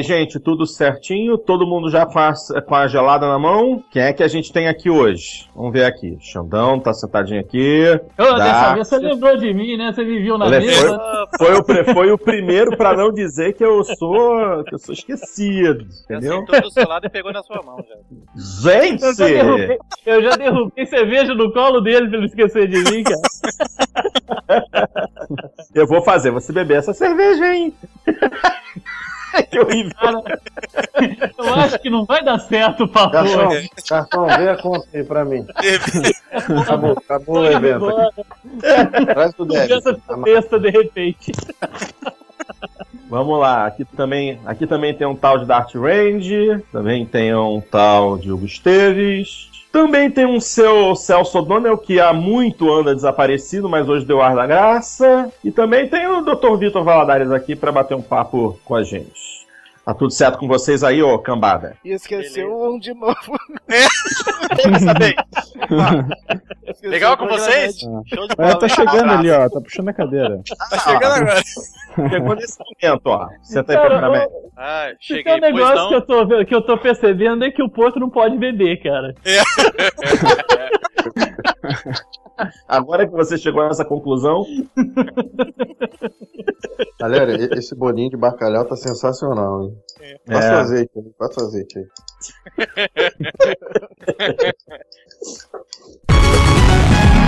Aí, gente, tudo certinho? Todo mundo já com a, com a gelada na mão? Quem é que a gente tem aqui hoje? Vamos ver aqui. Xandão tá sentadinho aqui. Ô, dessa vez você lembrou de mim, né? Você me viu na Ele mesa. Foi, foi, o, foi o primeiro pra não dizer que eu sou, que eu sou esquecido, entendeu? sentou do seu lado e pegou na sua mão já. Gente! Eu já, derrubei, eu já derrubei cerveja no colo dele pra ele esquecer de mim, cara. Eu vou fazer você beber essa cerveja, hein? Que horrível. Cara, eu acho que não vai dar certo, por Garçom, favor. garçom, vê a conta aí pra mim. Acabou, acabou o evento aqui. Traz o débito. Criança besta de repente. Vamos lá, aqui também, aqui também tem um tal de Dart Range, também tem um tal de Hugo Esteves, também tem um seu Celso O'Donnell que há muito anda desaparecido, mas hoje deu ar da graça. E também tem o Dr. Vitor Valadares aqui para bater um papo com a gente. Tá tudo certo com vocês aí, ô cambada? E esqueceu um de novo. Esqueceu Legal com vocês? Show de É, bola. tá chegando ali, ó. Tá puxando a cadeira. Tá chegando agora. Chegou nesse momento, ó. Senta aí Cara, pra mim. Ah, tem cheguei, um negócio não. que eu, tô, que eu tô percebendo é que o Porto não pode beber, cara. Agora que você chegou nessa conclusão, Galera, esse bolinho de bacalhau tá sensacional, hein? Passa É. o azeite aí, passa o azeite aí.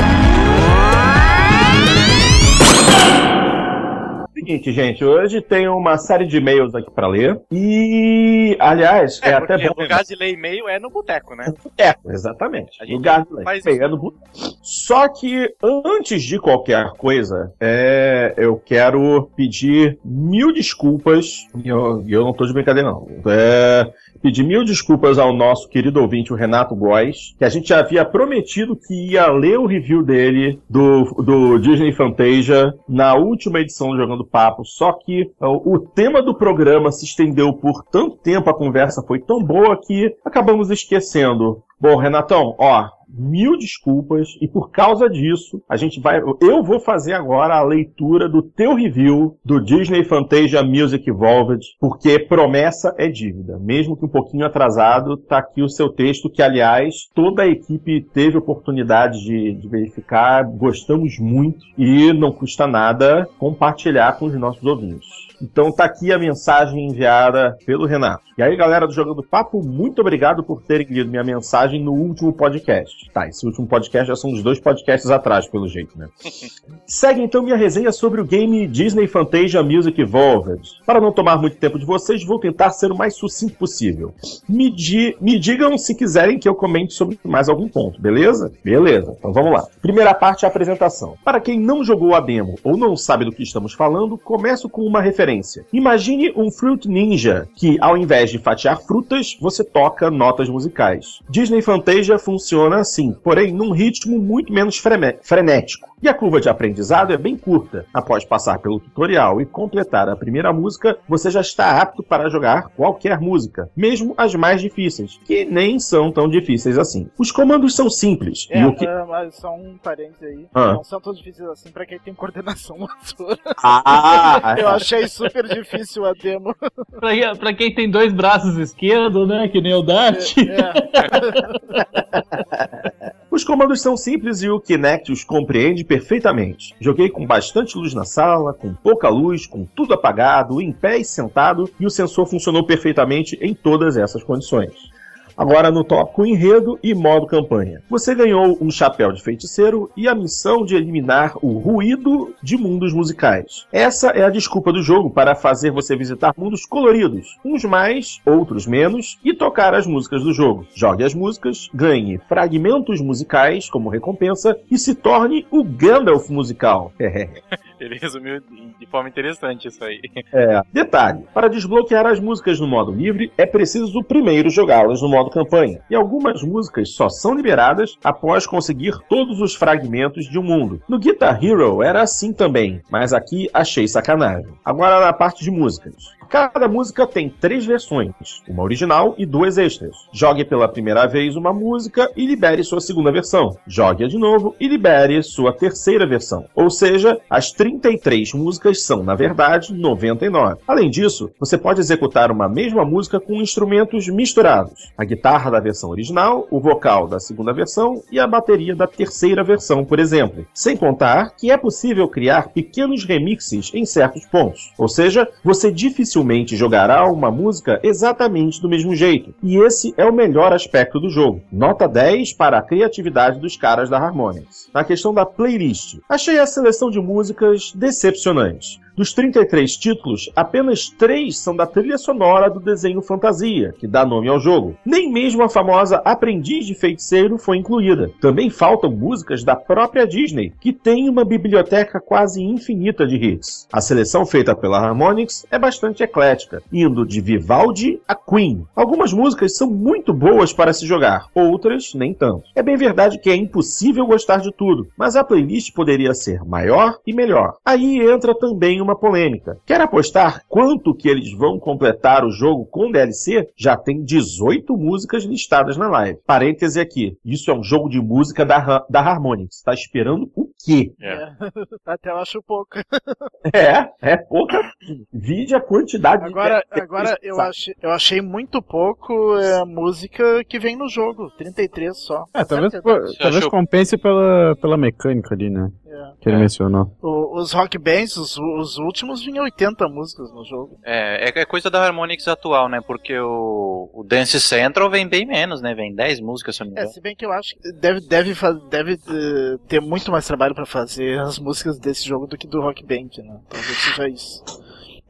Seguinte, gente, hoje tem uma série de e-mails aqui pra ler. E, aliás, é, É, até bom. o lugar de ler e-mail é no boteco, né? É, exatamente. A gente Lugar de ler. isso. é no boteco. Só que, antes de qualquer coisa, é, eu quero pedir mil desculpas. E eu, eu não tô de brincadeira, não. É, pedir mil desculpas ao nosso querido ouvinte, o Renato Góes, que a gente havia prometido que ia ler o review dele do, do Disney Fantasia na última edição do Jogando Papo, só que o tema do programa se estendeu por tanto tempo, a conversa foi tão boa que acabamos esquecendo. Bom, Renatão, ó, mil desculpas e por causa disso, a gente vai, eu vou fazer agora a leitura do teu review do Disney Fantasia Music Evolved, porque promessa é dívida. Mesmo que um pouquinho atrasado, tá aqui o seu texto que, aliás, toda a equipe teve oportunidade de, de verificar, gostamos muito e não custa nada compartilhar com os nossos ouvintes. Então tá aqui a mensagem enviada pelo Renato. E aí, galera do Jogando Papo, muito obrigado por terem lido minha mensagem no último podcast. Tá, esse último podcast já são os dois podcasts atrás, pelo jeito, né? Segue então minha resenha sobre o game Disney Fantasia Music Evolved. Para não tomar muito tempo de vocês, vou tentar ser o mais sucinto possível. Me, di- me digam se quiserem que eu comente sobre mais algum ponto, beleza? Beleza, então vamos lá. Primeira parte a apresentação. Para quem não jogou a demo ou não sabe do que estamos falando, começo com uma referência. Imagine um Fruit Ninja, que ao invés de fatiar frutas, você toca notas musicais. Disney Fantasia funciona assim, porém num ritmo muito menos frenético. E a curva de aprendizado é bem curta. Após passar pelo tutorial e completar a primeira música, você já está apto para jogar qualquer música, mesmo as mais difíceis, que nem são tão difíceis assim. Os comandos são simples, É, e o que é, mas só um parênteses aí. Ah. Não são tão difíceis assim pra quem tem coordenação motora. Ah, Eu achei super difícil a demo. Pra, pra quem tem dois braços esquerdos, né? Que nem o Dart. É, Os comandos são simples e o Kinect os compreende perfeitamente. Joguei com bastante luz na sala, com pouca luz, com tudo apagado, em pé e sentado, e o sensor funcionou perfeitamente em todas essas condições. Agora no tópico enredo e modo campanha. Você ganhou um chapéu de feiticeiro e a missão de eliminar o ruído de mundos musicais. Essa é a desculpa do jogo para fazer você visitar mundos coloridos, uns mais, outros menos, e tocar as músicas do jogo. Jogue as músicas, ganhe fragmentos musicais como recompensa e se torne o Gandalf musical. Ele resumiu de forma interessante isso aí. É. Detalhe: para desbloquear as músicas no modo livre, é preciso primeiro jogá-las no modo campanha. E algumas músicas só são liberadas após conseguir todos os fragmentos de um mundo. No Guitar Hero era assim também, mas aqui achei sacanagem. Agora na parte de músicas. Cada música tem três versões, uma original e duas extras. Jogue pela primeira vez uma música e libere sua segunda versão. Jogue-a de novo e libere sua terceira versão. Ou seja, as 33 músicas são, na verdade, 99. Além disso, você pode executar uma mesma música com instrumentos misturados: a guitarra da versão original, o vocal da segunda versão e a bateria da terceira versão, por exemplo. Sem contar que é possível criar pequenos remixes em certos pontos. Ou seja, você dificilmente jogará uma música exatamente do mesmo jeito. E esse é o melhor aspecto do jogo. Nota 10 para a criatividade dos caras da Harmonix. Na questão da playlist, achei a seleção de músicas decepcionante. Dos 33 títulos, apenas 3 são da trilha sonora do desenho Fantasia, que dá nome ao jogo. Nem mesmo a famosa Aprendiz de Feiticeiro foi incluída. Também faltam músicas da própria Disney, que tem uma biblioteca quase infinita de hits. A seleção feita pela Harmonix é bastante eclética, indo de Vivaldi a Queen. Algumas músicas são muito boas para se jogar, outras nem tanto. É bem verdade que é impossível gostar de tudo, mas a playlist poderia ser maior e melhor. Aí entra também uma polêmica. Quer apostar quanto que eles vão completar o jogo com DLC? Já tem 18 músicas listadas na live. Parêntese aqui. Isso é um jogo de música da, da Harmonix. Tá esperando o quê? É. Até eu acho pouco. É, é pouca. Vide a quantidade Agora, de. agora eu, achei, eu achei muito pouco é, música que vem no jogo. 33 só. É, talvez, pô, talvez compense pela, pela mecânica ali, né? É. Que ele É. mencionou. O- os rock bands, os, os últimos, vinham 80 músicas no jogo. É, é é coisa da Harmonix atual, né? Porque o, o Dance Central vem bem menos, né? Vem 10 músicas, se não me É, engano. se bem que eu acho que deve, deve, deve eh, ter muito mais trabalho pra fazer as músicas desse jogo do que do Rock Band, né? Talvez seja isso.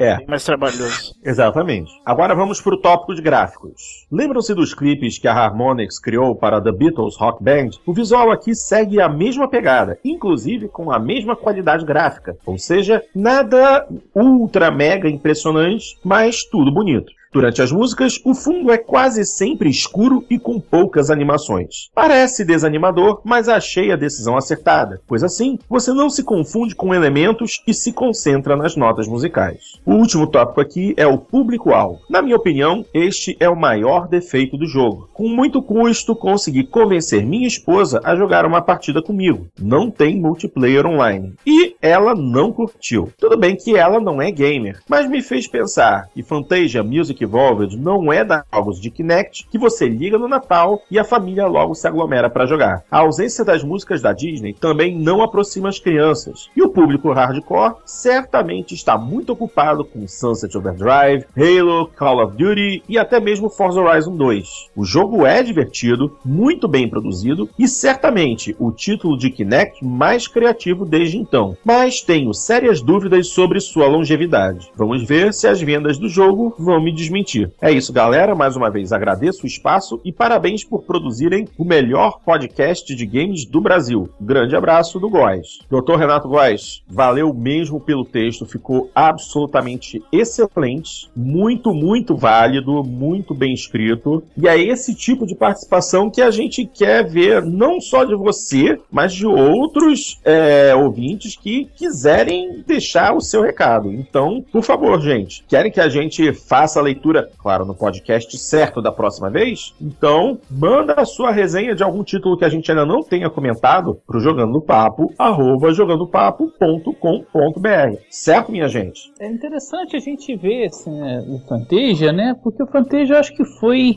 É. Bem mais trabalhoso. Exatamente. Agora vamos para o tópico de gráficos. Lembram-se dos clipes que a Harmonix criou para The Beatles Rock Band? O visual aqui segue a mesma pegada, inclusive com a mesma qualidade gráfica. Ou seja, nada ultra mega impressionante, mas tudo bonito. Durante as músicas, o fundo é quase sempre escuro e com poucas animações. Parece desanimador, mas achei a decisão acertada, pois assim você não se confunde com elementos e se concentra nas notas musicais. O último tópico aqui é o público-alvo. Na minha opinião, este é o maior defeito do jogo. Com muito custo, consegui convencer minha esposa a jogar uma partida comigo. Não tem multiplayer online. E ela não curtiu. Tudo bem que ela não é gamer, mas me fez pensar que Fantasia Music Evolved não é da jogos de Kinect que você liga no Natal e a família logo se aglomera para jogar. A ausência das músicas da Disney também não aproxima as crianças. E o público hardcore certamente está muito ocupado com Sunset Overdrive, Halo, Call of Duty e até mesmo Forza Horizon 2. O jogo é divertido, muito bem produzido e certamente o título de Kinect mais criativo desde então. Mas tenho sérias dúvidas sobre sua longevidade. Vamos ver se as vendas do jogo vão me desmentir. É isso, galera. Mais uma vez agradeço o espaço e parabéns por produzirem o melhor podcast de games do Brasil. Grande abraço do Góis. Doutor Renato Góis, valeu mesmo pelo texto, ficou absolutamente excelente, muito, muito válido, muito bem escrito. E é esse tipo de participação que a gente quer ver, não só de você, mas de outros é, ouvintes que quiserem deixar o seu recado. Então, por favor, gente, querem que a gente faça a leitura, claro, no podcast certo da próxima vez? Então, manda a sua resenha de algum título que a gente ainda não tenha comentado pro Jogando Papo, arroba jogandopapo.com.br. Certo, minha gente? É interessante a gente ver assim, né, o Fantasia, né? Porque o Fantasia eu acho que foi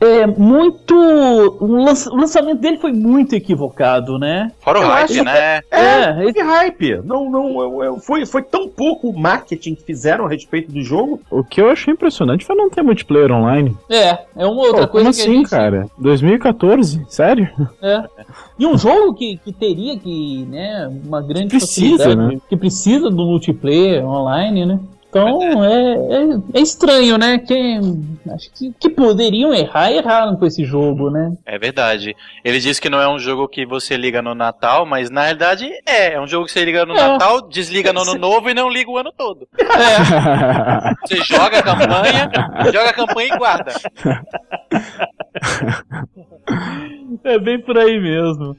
é, muito. O lança- o lançamento dele foi muito equivocado, né? Fora o Eu hype, né? É, Teve hype. Não, não, eu- eu- foi, foi tão pouco marketing que fizeram a respeito do jogo. O que eu achei impressionante foi não ter multiplayer online. é, é uma outra Pô, coisa como que assim, a gente. cara? 2014? Sério? É. E um jogo que, que teria que, né, uma grande Precisa, facilidade, né? que precisa do multiplayer online, né? Então é, é, é estranho, né? Que, acho que, que poderiam errar, erraram com esse jogo, né? É verdade. Ele disse que não é um jogo que você liga no Natal, mas na realidade é. É um jogo que você liga no É. Natal, desliga no ano novo e não liga o ano todo. É. Você joga a campanha, joga a campanha e guarda. É bem por aí mesmo.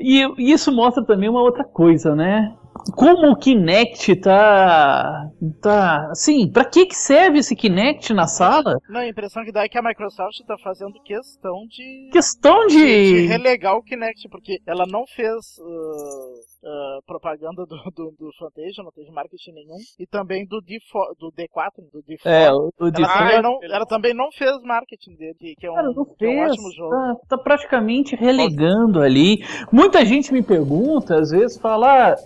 E, isso mostra também uma outra coisa, né? Como o Kinect tá. tá. Assim, pra que, que serve esse Kinect na sala? Não, a impressão que dá é que a Microsoft tá fazendo questão de, Questão de, de de. relegar o Kinect, porque ela não fez uh, uh, propaganda do, do, do Fantasia, não teve marketing nenhum, e também do, D4, do D4, do D4. É, o, o de ela, também não, ela também não fez marketing dele, que é um, Cara, que é um ótimo jogo. Tá, tá praticamente relegando ali. Muita gente me pergunta, às vezes, fala, ah,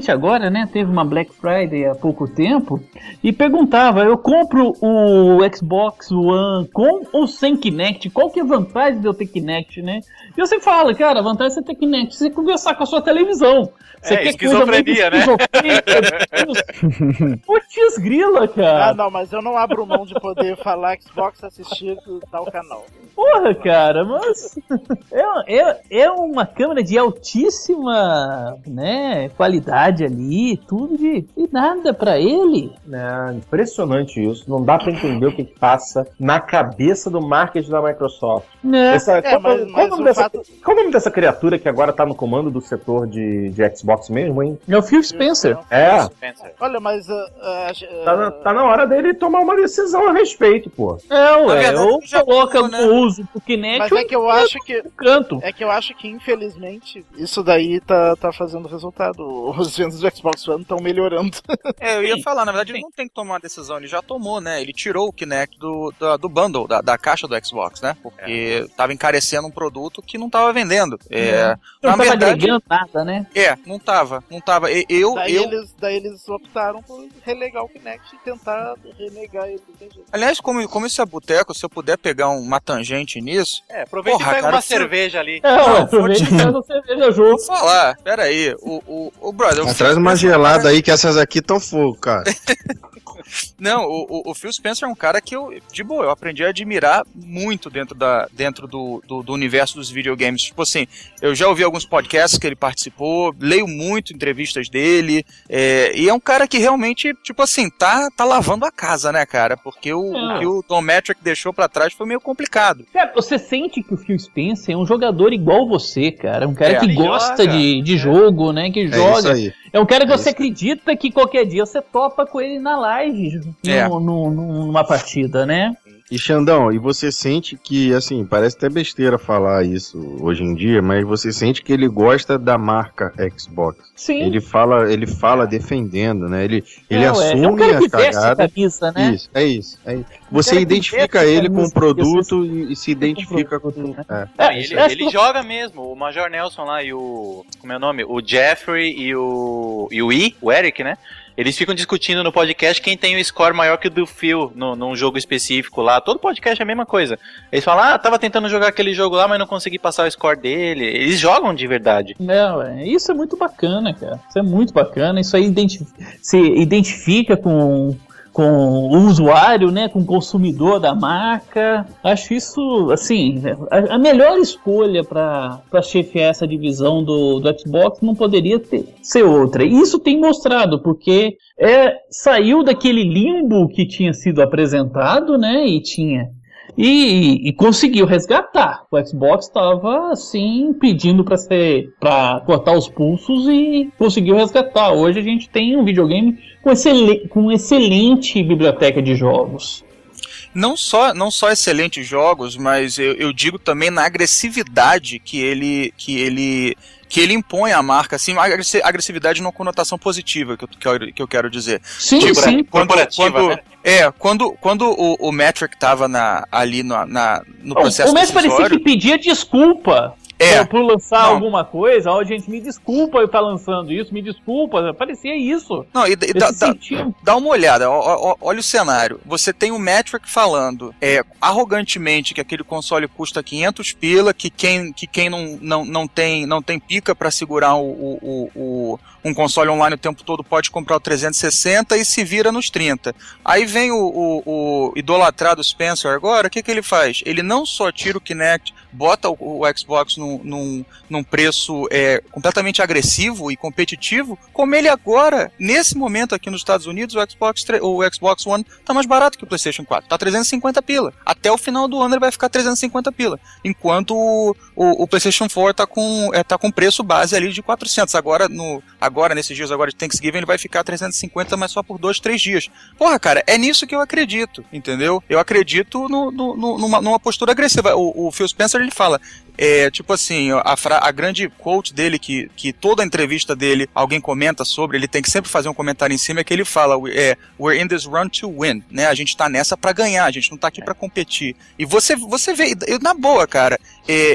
principalmente agora, né? Teve uma Black Friday há pouco tempo, e perguntava: eu compro o Xbox One com ou sem Kinect? Qual que é a vantagem de eu ter Kinect, né? E você fala, cara, a vantagem de você ter Kinect, você conversar com a sua televisão. Você É, quer esquizofrenia, coisa né? Putz, grila, Ah, cara. não, mas eu não abro mão de poder falar Xbox assistir tal canal. Porra, cara, mas é, é, é uma câmera de altíssima né, qualidade ali, tudo de e nada pra ele. É impressionante isso. Não dá pra entender o que, que passa na cabeça do marketing da Microsoft. Né? Essa, É, qual, mas, qual mas o dessa, fato. qual o nome dessa criatura que agora tá no comando do setor de, de Xbox mesmo, hein? É o Phil Spencer. É, Spencer. Olha, mas. uh, uh, tá na, tá na hora dele tomar uma decisão a respeito, pô. É, ué, verdade, ou já coloca né? o uso pro Kinect Mas é que eu acho que. no canto. É que eu acho que, infelizmente, isso daí tá, tá fazendo resultado. Os vendas do Xbox One estão melhorando. É, eu ia Sim. falar, na verdade, ele não tem que tomar uma decisão, ele já tomou, né? Ele tirou o Kinect do, da- do bundle, da, da caixa do Xbox, né? Porque tava encarecendo um produto que não tava vendendo. É, Não na tava verdade, agregando nada, né? é, não tava, não tava. Eu, daí, eu, eles, daí eles optaram por relegar o Kinect e tentar renegar ele. aliás, como, como isso é boteco, se eu puder pegar uma tangente nisso, É, aproveita Porra, e pega cara, uma se- cerveja ali. É, Não, aproveita e faz a cerveja junto. vou falar, pera aí, o, o, o brother... traz uma gelada aí que essas aqui estão fogo, cara. Não, o, o- o Phil Spencer é um cara que eu, de boa, eu aprendi a admirar muito dentro, da, dentro do, do, do universo dos videogames. Tipo assim, eu já ouvi alguns podcasts que ele participou, leio muito entrevistas dele, é, e é um cara que realmente, tipo assim, tá, tá lavando a casa, né, cara? Porque o, É. o que o Tom Metric deixou pra trás foi meio complicado. Cara, você sente que o Phil Spencer é um jogador igual você, cara. É um cara É, que gosta joga. de, de jogo, né? Que É isso joga. É um cara que É você isso. acredita que qualquer dia você topa com ele na live, É. no, no- numa partida, né? E Xandão, e você sente que, assim, parece até besteira falar isso hoje em dia, mas você sente que ele gosta da marca Xbox. Sim. Ele fala, ele fala defendendo, né? Ele, ele é, ué, assume é um cara a que a cagada. camisa, né? Isso, é isso. É isso. Você identifica ele com o produto e, e se com o identifica com. produto, é. É, Não, ele acho ele joga mesmo. O Major Nelson lá e o. Como é o nome? O Jeffrey e o. E o I, o Eric, né? Eles ficam discutindo no podcast quem tem o score maior que o do Phil no, num jogo específico lá. Todo podcast é a mesma coisa. Eles falam, ah, tava tentando jogar aquele jogo lá, mas não consegui passar o score dele. Eles jogam de verdade. Não, é, isso é muito bacana, cara. Isso é muito bacana. Isso aí identif se identifica com, com o usuário, né? Com o consumidor da marca. Acho isso, assim, a, melhor escolha para chefiar essa divisão do, do Xbox não poderia ter, ser outra. E isso tem mostrado, porque é, saiu daquele limbo que tinha sido apresentado, né? E tinha e, e conseguiu resgatar. O Xbox estava assim pedindo para ser para cortar os pulsos e conseguiu resgatar. Hoje a gente tem um videogame com, excele, com excelente biblioteca de jogos. Não só, não só excelentes jogos, mas eu, eu digo também na agressividade que ele, que ele, que ele impõe à marca, assim, agressividade numa conotação positiva que eu, que eu, que eu quero dizer. Sim, Tipo, sim. Quando, Corporativa, quando, né? É, quando, quando o, o Metric tava na, ali no, na, no processo o Messi parecia que pedia desculpa. É. por, por lançar Não. alguma coisa, ó, gente, me desculpa eu estar lançando isso, me desculpa, parecia isso. Não, e, e dá, dá- dá uma olhada, ó- ó- olha o cenário. Você tem o Metric falando é, arrogantemente que aquele console custa 500 pila, que quem, que quem não, não, não, tem, não tem pica pra segurar o, o- o- um console online o tempo todo pode comprar o 360 e se vira nos 30. Aí vem o, o- o idolatrado Spencer agora, o que, que ele faz? Ele não só tira o Kinect, bota o, o Xbox num, num, preço é, completamente agressivo e competitivo, como ele agora, nesse momento aqui nos Estados Unidos, o Xbox, o Xbox One tá mais barato que o PlayStation 4. Tá 350 pila. Até o final do ano ele vai ficar 350 pila. Enquanto o, o, o PlayStation 4 tá com, é, tá com preço base ali de 400. Agora, no, agora, nesses dias agora de Thanksgiving, ele vai ficar 350, mas só por dois, três dias. Porra, cara, é nisso que eu acredito, entendeu? Eu acredito no, no- no- numa, numa postura agressiva. O, o Phil Spencer, ele fala, é, tipo assim, a, a grande quote dele, que, que toda entrevista dele alguém comenta sobre, ele tem que sempre fazer um comentário em cima, é que ele fala, é, we're in this run to win, né? A gente tá nessa pra ganhar, a gente não tá aqui pra competir. E você, você vê, eu, na boa, cara,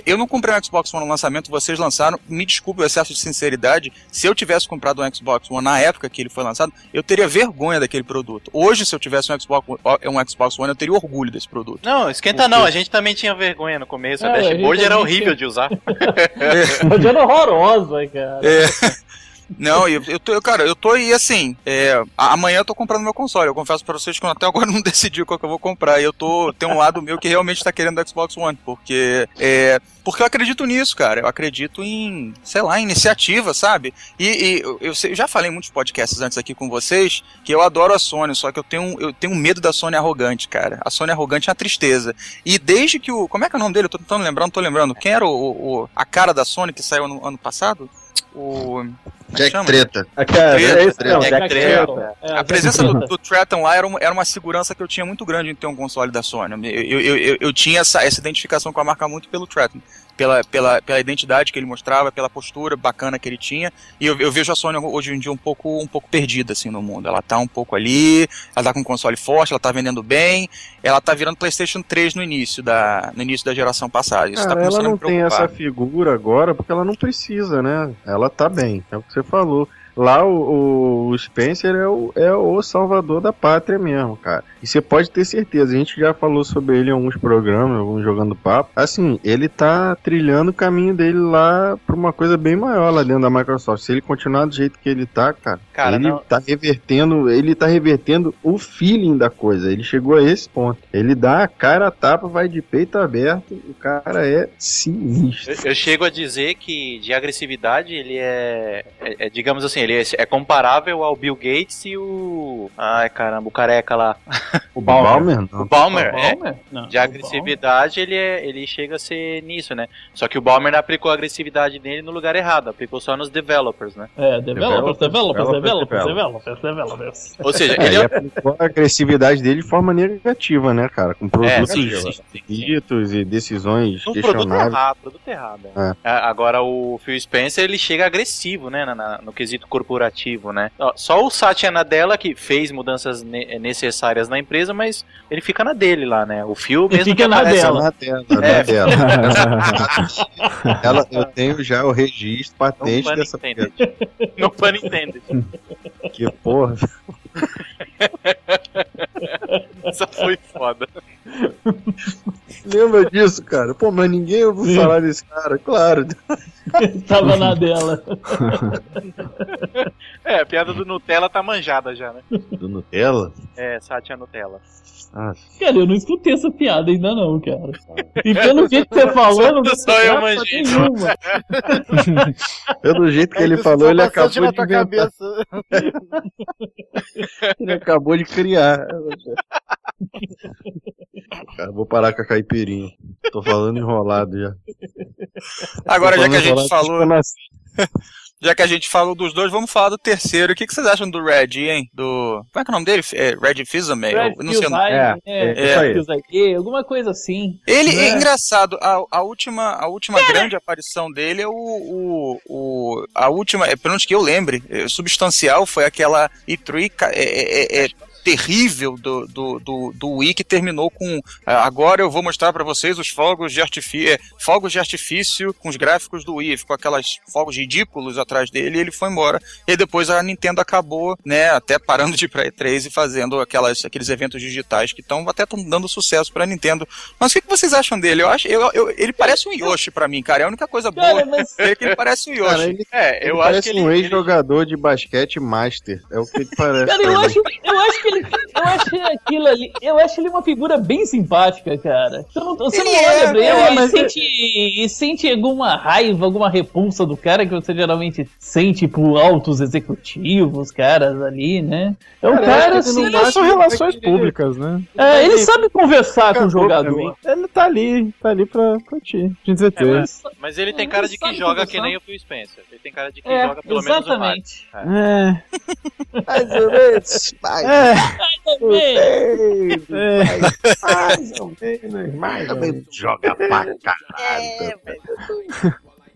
eu não comprei um Xbox One no lançamento, vocês lançaram, me desculpe o excesso de sinceridade, se eu tivesse comprado um Xbox One na época que ele foi lançado, eu teria vergonha daquele produto. Hoje, se eu tivesse um Xbox, um Xbox One, eu teria orgulho desse produto. Não, esquenta não, a gente também tinha vergonha no começo. É, a a dashboard gente era horrível tinha. de usar. Mas era horrorosa, cara. É. Não, eu, eu tô, cara, eu tô aí assim. é, amanhã eu tô comprando meu console. Eu confesso pra vocês que eu até agora não decidi qual que eu vou comprar. E eu tô. Tem um lado meu que realmente tá querendo o Xbox One. Porque. É, porque eu acredito nisso, cara. Eu acredito em, sei lá, iniciativa, sabe? E, e eu, eu já falei em muitos podcasts antes aqui com vocês que eu adoro a Sony, só que eu tenho, eu tenho medo da Sony arrogante, cara. A Sony arrogante é uma tristeza. E desde que o. Como é que é o nome dele? Eu tô tentando lembrar, não tô lembrando. Quem era o- o- a cara da Sony que saiu no ano passado? O. é Jack chama? Treta. É, cara, Treta, é isso, treta. não, Jack Jack Treta. Treta. É, A presença do, do Tretton lá era uma, era uma segurança que eu tinha muito grande em ter um console da Sony. Eu, eu, eu, eu- tinha essa, essa identificação com a marca muito pelo Tretton. Pela, pela, pela identidade que ele mostrava, pela postura bacana que ele tinha. E eu, eu vejo a Sony hoje em dia um pouco, um pouco perdida assim no mundo. Ela tá um pouco ali, ela tá com um console forte, ela tá vendendo bem, ela tá virando PlayStation 3 no início da, no início da geração passada. Isso tá Cara, ela começando a não tem essa figura agora porque ela não precisa, né? Ela tá bem, é o que você falou. Lá o, o Spencer é o, é o salvador da pátria mesmo, cara. E você pode ter certeza, a gente já falou sobre ele em alguns programas, alguns jogando papo. Assim, ele tá trilhando o caminho dele lá pra uma coisa bem maior lá dentro da Microsoft. Se ele continuar do jeito que ele tá, cara, Cara, ele não- tá revertendo, ele tá revertendo o feeling da coisa. Ele chegou a esse ponto. Ele dá a cara a tapa, vai de peito aberto, o cara é sinistro. Eu, eu chego a dizer que de agressividade ele é, é- é, digamos assim, ele é, é comparável ao Bill Gates e o. Ai caramba, o careca lá. O O Balmer. Balmer, O. Balmer, O é. Balmer? Não, De agressividade ele, é, ele chega a ser nisso, né? Só que o Balmer aplicou a agressividade dele no lugar errado, aplicou só nos developers, né? Balmer. É, developers, developers, Developers, developers, developers, developers. Ou seja, É, ele é. aplicou a agressividade dele de forma negativa, né, cara? Com É, produtos sim. esquisitos e decisões Um produto errado, produto errado. É. A- Agora o Phil Spencer ele chega agressivo, né, na- na- no quesito corporativo, né? Só o Satya Nadella que fez mudanças ne- necessárias na empresa, mas ele fica na dele lá, né? O Phil mesmo fica que na dela. Na dela, É. na dela. Ela, eu tenho já o registro patente pun dessa intended. Não pun intended. que porra. Essa foi foda. Lembra disso, cara? Pô, mas ninguém ouviu Sim. falar desse cara, claro. Tava na dela. É, a piada do Nutella tá manjada já, né? Do Nutella? É, Satya Nutella. Ah, Cara, eu não escutei essa piada ainda não, cara. E pelo jeito que você falou, não Só eu manjei. nenhuma. pelo jeito que ele Isso falou, ele acabou de inventar. cabeça. Ele acabou de criar. Cara, vou parar com a caipirinha. Tô falando enrolado já. Agora, já que a gente falou. nasci. Já que a gente falou dos dois, vamos falar do terceiro. O que, que vocês acham do Red, hein? Do. Como é que é o nome dele? É Red Fizame? Não sei o nome. É, é, é. Fuse ID, alguma coisa assim. Ele é Né? engraçado. A, a última, a última grande aparição dele é o, o, o- a última, é, pelo menos que eu lembre, é, substancial foi aquela E3 ca- é, é, é, terrível do, do, do, do Wii que terminou com ah, agora eu vou mostrar pra vocês os fogos de artifício, fogos de artifício com os gráficos do Wii, ficou aquelas fogos ridículos atrás dele e ele foi embora. E depois a Nintendo acabou, né, até parando de ir pra E3 e fazendo aquelas, aqueles eventos digitais que estão até tão dando sucesso pra Nintendo. Mas o que, que vocês acham dele? Eu acho, eu, eu- ele parece um Yoshi pra mim, cara. É a única coisa boa Cara, mas é que ele parece um Yoshi. Cara, ele, É, ele eu acho parece que ele. um ele- ex-jogador de basquete master. É o que ele parece. Cara, eu acho, eu acho que ele. Eu acho aquilo ali. Eu acho ele uma figura bem simpática, cara. Você não, você não Ele olha é, pra ele é, e, mas sente, e sente alguma raiva, alguma repulsa do cara que você geralmente sente por altos executivos, caras ali, né? É um Cara, cara assim. ele- relações ele- públicas, né? É, ele sabe conversar com o jogador. Ele tá ali, tá ali pra curtir, te É, entreter. mas, mas ele tem cara de que joga que nem o Phil Spencer. Ele tem cara de que É, joga pelo menos o Mario. exatamente. É, Mais ou menos, é, é. Mais ou menos, mais ou. Joga pra caralho.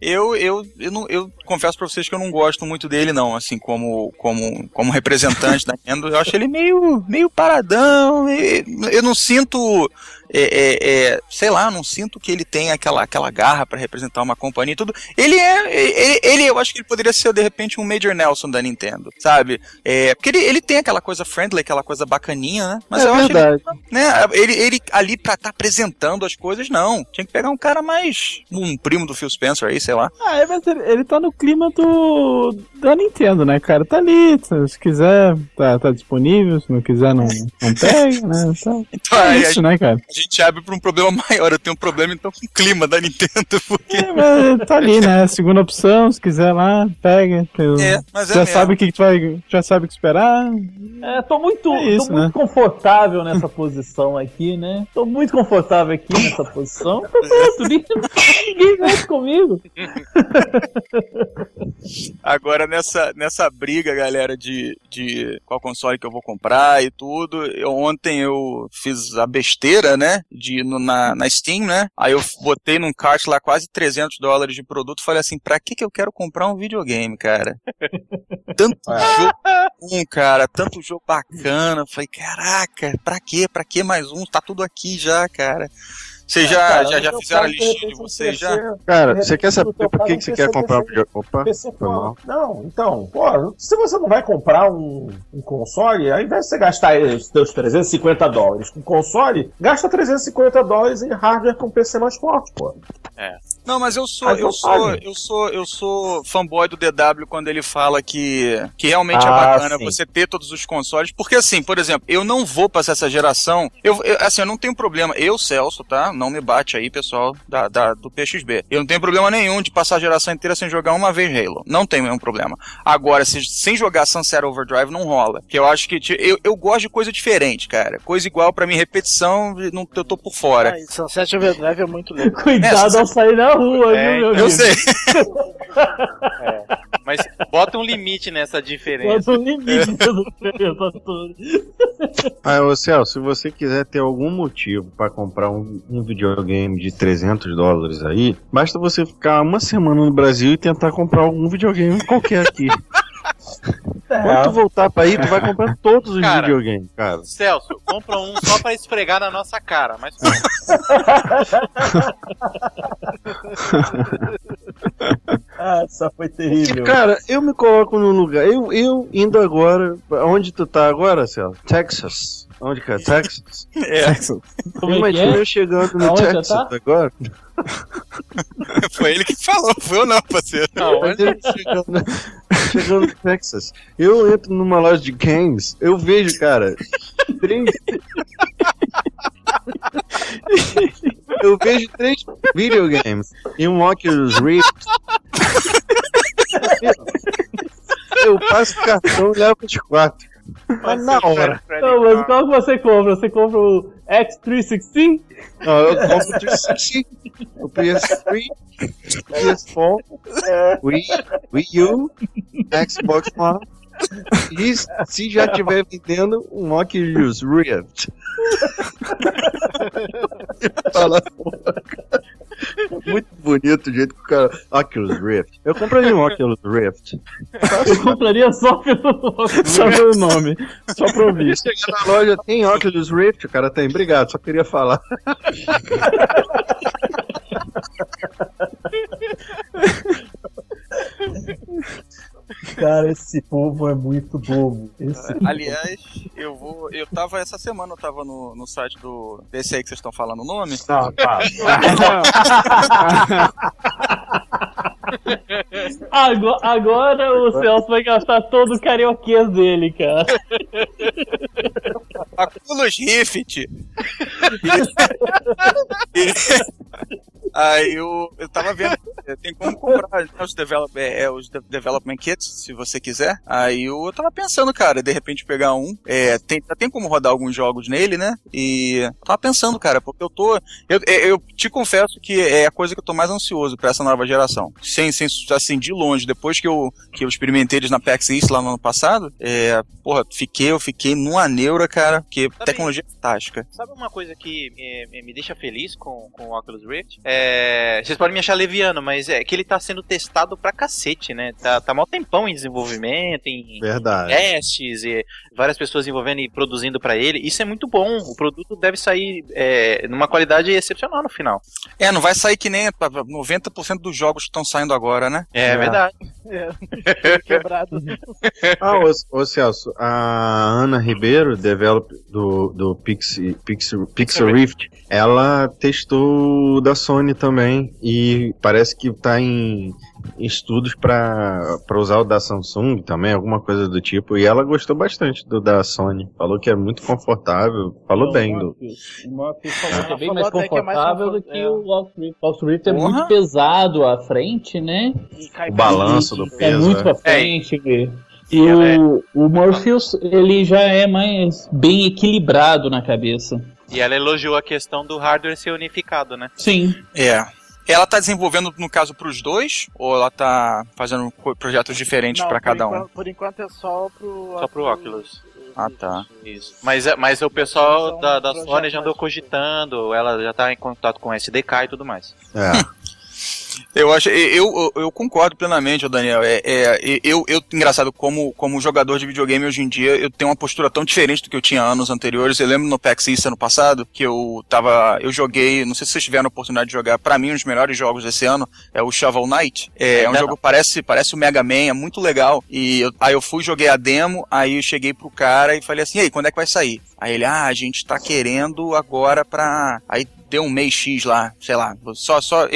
Eu, eu, eu, não, eu confesso pra vocês que eu não gosto muito dele, não. Assim, como, como, como representante da Nintendo, eu acho ele meio, meio paradão. meio- eu não sinto. É, é, é, sei lá, não sinto que ele tem aquela, aquela garra pra representar uma companhia e tudo. Ele é. Ele, ele- eu acho que ele poderia ser, de repente, um Major Nelson da Nintendo, sabe? É, porque ele, ele tem aquela coisa friendly, aquela coisa bacaninha, né? Mas é eu acho ele verdade. né? Ele, ele ali pra estar apresentando as coisas, não. Tinha que pegar um cara mais. Um primo do Phil Spencer aí, sei lá. Ah, é, mas ele, ele tá no clima do da Nintendo, né, cara? Tá ali, tá- se quiser, tá, tá disponível, se não quiser, não, não pega, né? Então, Então é isso, né, cara? A gente abre pra um problema maior. Eu tenho um problema então com o clima da Nintendo, porque. É, mas tá ali, né? Segunda opção, se quiser lá, pega. Eu- É, mas é já mesmo. sabe o que, tu vai. Já sabe o que esperar. É, tô muito, É isso, tô muito né? confortável nessa posição aqui, né? Tô muito confortável aqui nessa posição. Tô pronto, ninguém ninguém mexe comigo. Agora nessa, nessa briga, galera, de, de qual console que eu vou comprar e tudo. Eu, ontem eu fiz a besteira, né? De ir no- na, na Steam, né? Aí eu botei num cart lá quase 300 dólares de produto. Falei assim, pra que que eu quero comprar um videogame, cara? Tanto jogo bom, cara. Tanto jogo bacana. Falei, caraca, pra quê? Pra que mais um? Tá tudo aqui já, cara. Vocês já, Cara, já, já fizeram a listinha de vocês já? Cara, você quer saber por que, que você quer comprar um videogame? Opa, PC foi mal. Não, então, pô, se você não vai comprar um, um console, ao invés de você gastar os seus 350 dólares com console, gasta 350 dólares em hardware com PC mais forte, pô. Não, mas eu sou, Mas eu não sou, eu sou, eu sou fanboy do DW quando ele fala que, que realmente é Ah, bacana sim. você ter todos os consoles, porque assim, por exemplo, eu não vou passar essa geração, eu, eu- assim, eu não tenho problema, eu, Celso, tá? Não me bate aí, pessoal da, da- do PXB. Eu não tenho problema nenhum de passar a geração inteira sem jogar uma vez Halo. Não tenho nenhum problema. Agora, se, sem jogar Sunset Overdrive, não rola. Que eu acho que, eu, eu gosto de coisa diferente, cara. Coisa igual pra mim, repetição, não, eu tô por fora. Ah, Sunset Overdrive é muito legal. Cuidado É, ao sair na rua, É, viu, meu Eu amigo? sei. Mas bota um limite nessa diferença. Bota um limite no essa toda. Ah, ô Celso, se você quiser ter algum motivo pra comprar um, um videogame de 300 dólares aí, basta você ficar uma semana no Brasil e tentar comprar algum videogame qualquer aqui. Quando tu voltar pra aí, tu vai comprar todos os Cara. videogames, cara. Celso, compra um só pra esfregar na nossa cara. Mas Ah, isso foi terrível. cara, eu me coloco no lugar. Eu, eu indo agora. Onde tu tá agora, Celso? Texas. Onde que é? Texas? É, Como é que Imagina é? eu chegando no Aonde Texas tá? agora. foi ele que falou, foi eu não, parceiro. Eu chegando, chegando no Texas. Eu entro numa loja de games, eu vejo, cara, três. Eu vejo três videogames e um Oculus Rift. Eu passo o cartão e levo os quatro. Mas na hora. Não, mas qual que você compra? Você compra o X360? Não, eu compro o 360, o PS3, PS4, Wii, Wii U, Xbox One. E se já tiver vendendo um Oculus Rift. Fala, Muito bonito o jeito que o cara. Oculus Rift. Eu compraria um Oculus Rift. Eu compraria só pelo. Só pelo nome. Só pra ouvir. Chegar na loja, tem Oculus Rift? O cara tem. Obrigado, só queria falar. Cara, esse povo é muito bobo. Esse Aliás, eu vou. Eu tava essa semana, eu tava no, no site do. Desse aí que vocês estão falando o nome. Não, pá. Agora, agora o Celso vai gastar todo o carioquês dele, cara. Oculus Rift. E- Aí eu, eu tava vendo, eh, tem como comprar né, os, develop, é, os de- development kits, se você quiser. Aí eu tava pensando, cara, de repente pegar um. É, tem, tem como rodar alguns jogos nele, né? E tava pensando, cara, porque eu tô. Eu, eu, eu te confesso que é a coisa que eu tô mais ansioso pra essa nova geração. Sem, sem assim, de longe, depois que eu, que eu experimentei eles na PAX East lá no ano passado, é, porra, fiquei, eu fiquei numa neura, cara, porque tecnologia é fantástica. Sabe uma coisa que me, me deixa feliz com, com o Oculus Rift? É, vocês podem me achar leviano, mas é que ele tá sendo testado pra cacete, né? Tá, tá mó tempão em desenvolvimento, em Verdade. testes, e várias pessoas envolvendo e produzindo pra ele. Isso é muito bom. O produto deve sair é, numa qualidade excepcional no final. É, não vai sair que nem 90% dos jogos que estão saindo agora, né? É, verdade. É, quebrado. Ah, ô, ô Celso, a Ana Ribeiro, develop do, do Pixel, Rift, ela testou da Sony também e parece que tá em estudos pra pra usar o da Samsung também, alguma coisa do tipo, e ela gostou bastante do da Sony. Falou que é muito confortável, falou bem do. O Morpheus falou que é bem Falou mais que é mais confortável do que é. o Oculus Rift. O Oculus Rift é Porra. muito pesado à frente, né? E O balanço do É peso. muito é. pra frente. E Ela é- o, o Morpheus, ele já é mais bem equilibrado na cabeça. E ela elogiou a questão do hardware ser unificado, né? Sim. É. Ela tá desenvolvendo, no caso, pros dois? Ou ela tá fazendo projetos diferentes por cada um? Por enquanto é só pro Só pro Oculus. Ah, tá. Isso. Mas, é- mas o pessoal São da, da Sony já andou cogitando, ela já tá em contato com o SDK e tudo mais. É. Eu acho, eu, eu, eu concordo plenamente, Daniel. É, é, eu, eu, engraçado, como, como jogador de videogame hoje em dia, eu tenho uma postura tão diferente do que eu tinha anos anteriores. Eu lembro no PAX East ano passado, que eu tava, eu joguei, não sei se vocês tiveram a oportunidade de jogar, pra mim um dos melhores jogos desse ano é o Shovel Knight. É, é um Ainda jogo que parece, parece o Mega Man, é muito legal. E eu- aí eu fui, joguei a demo, aí eu cheguei pro cara e falei assim, e aí, quando é que vai sair? Aí ele, ah, a gente tá querendo agora pra... Aí deu um mês X lá, sei lá, só, só,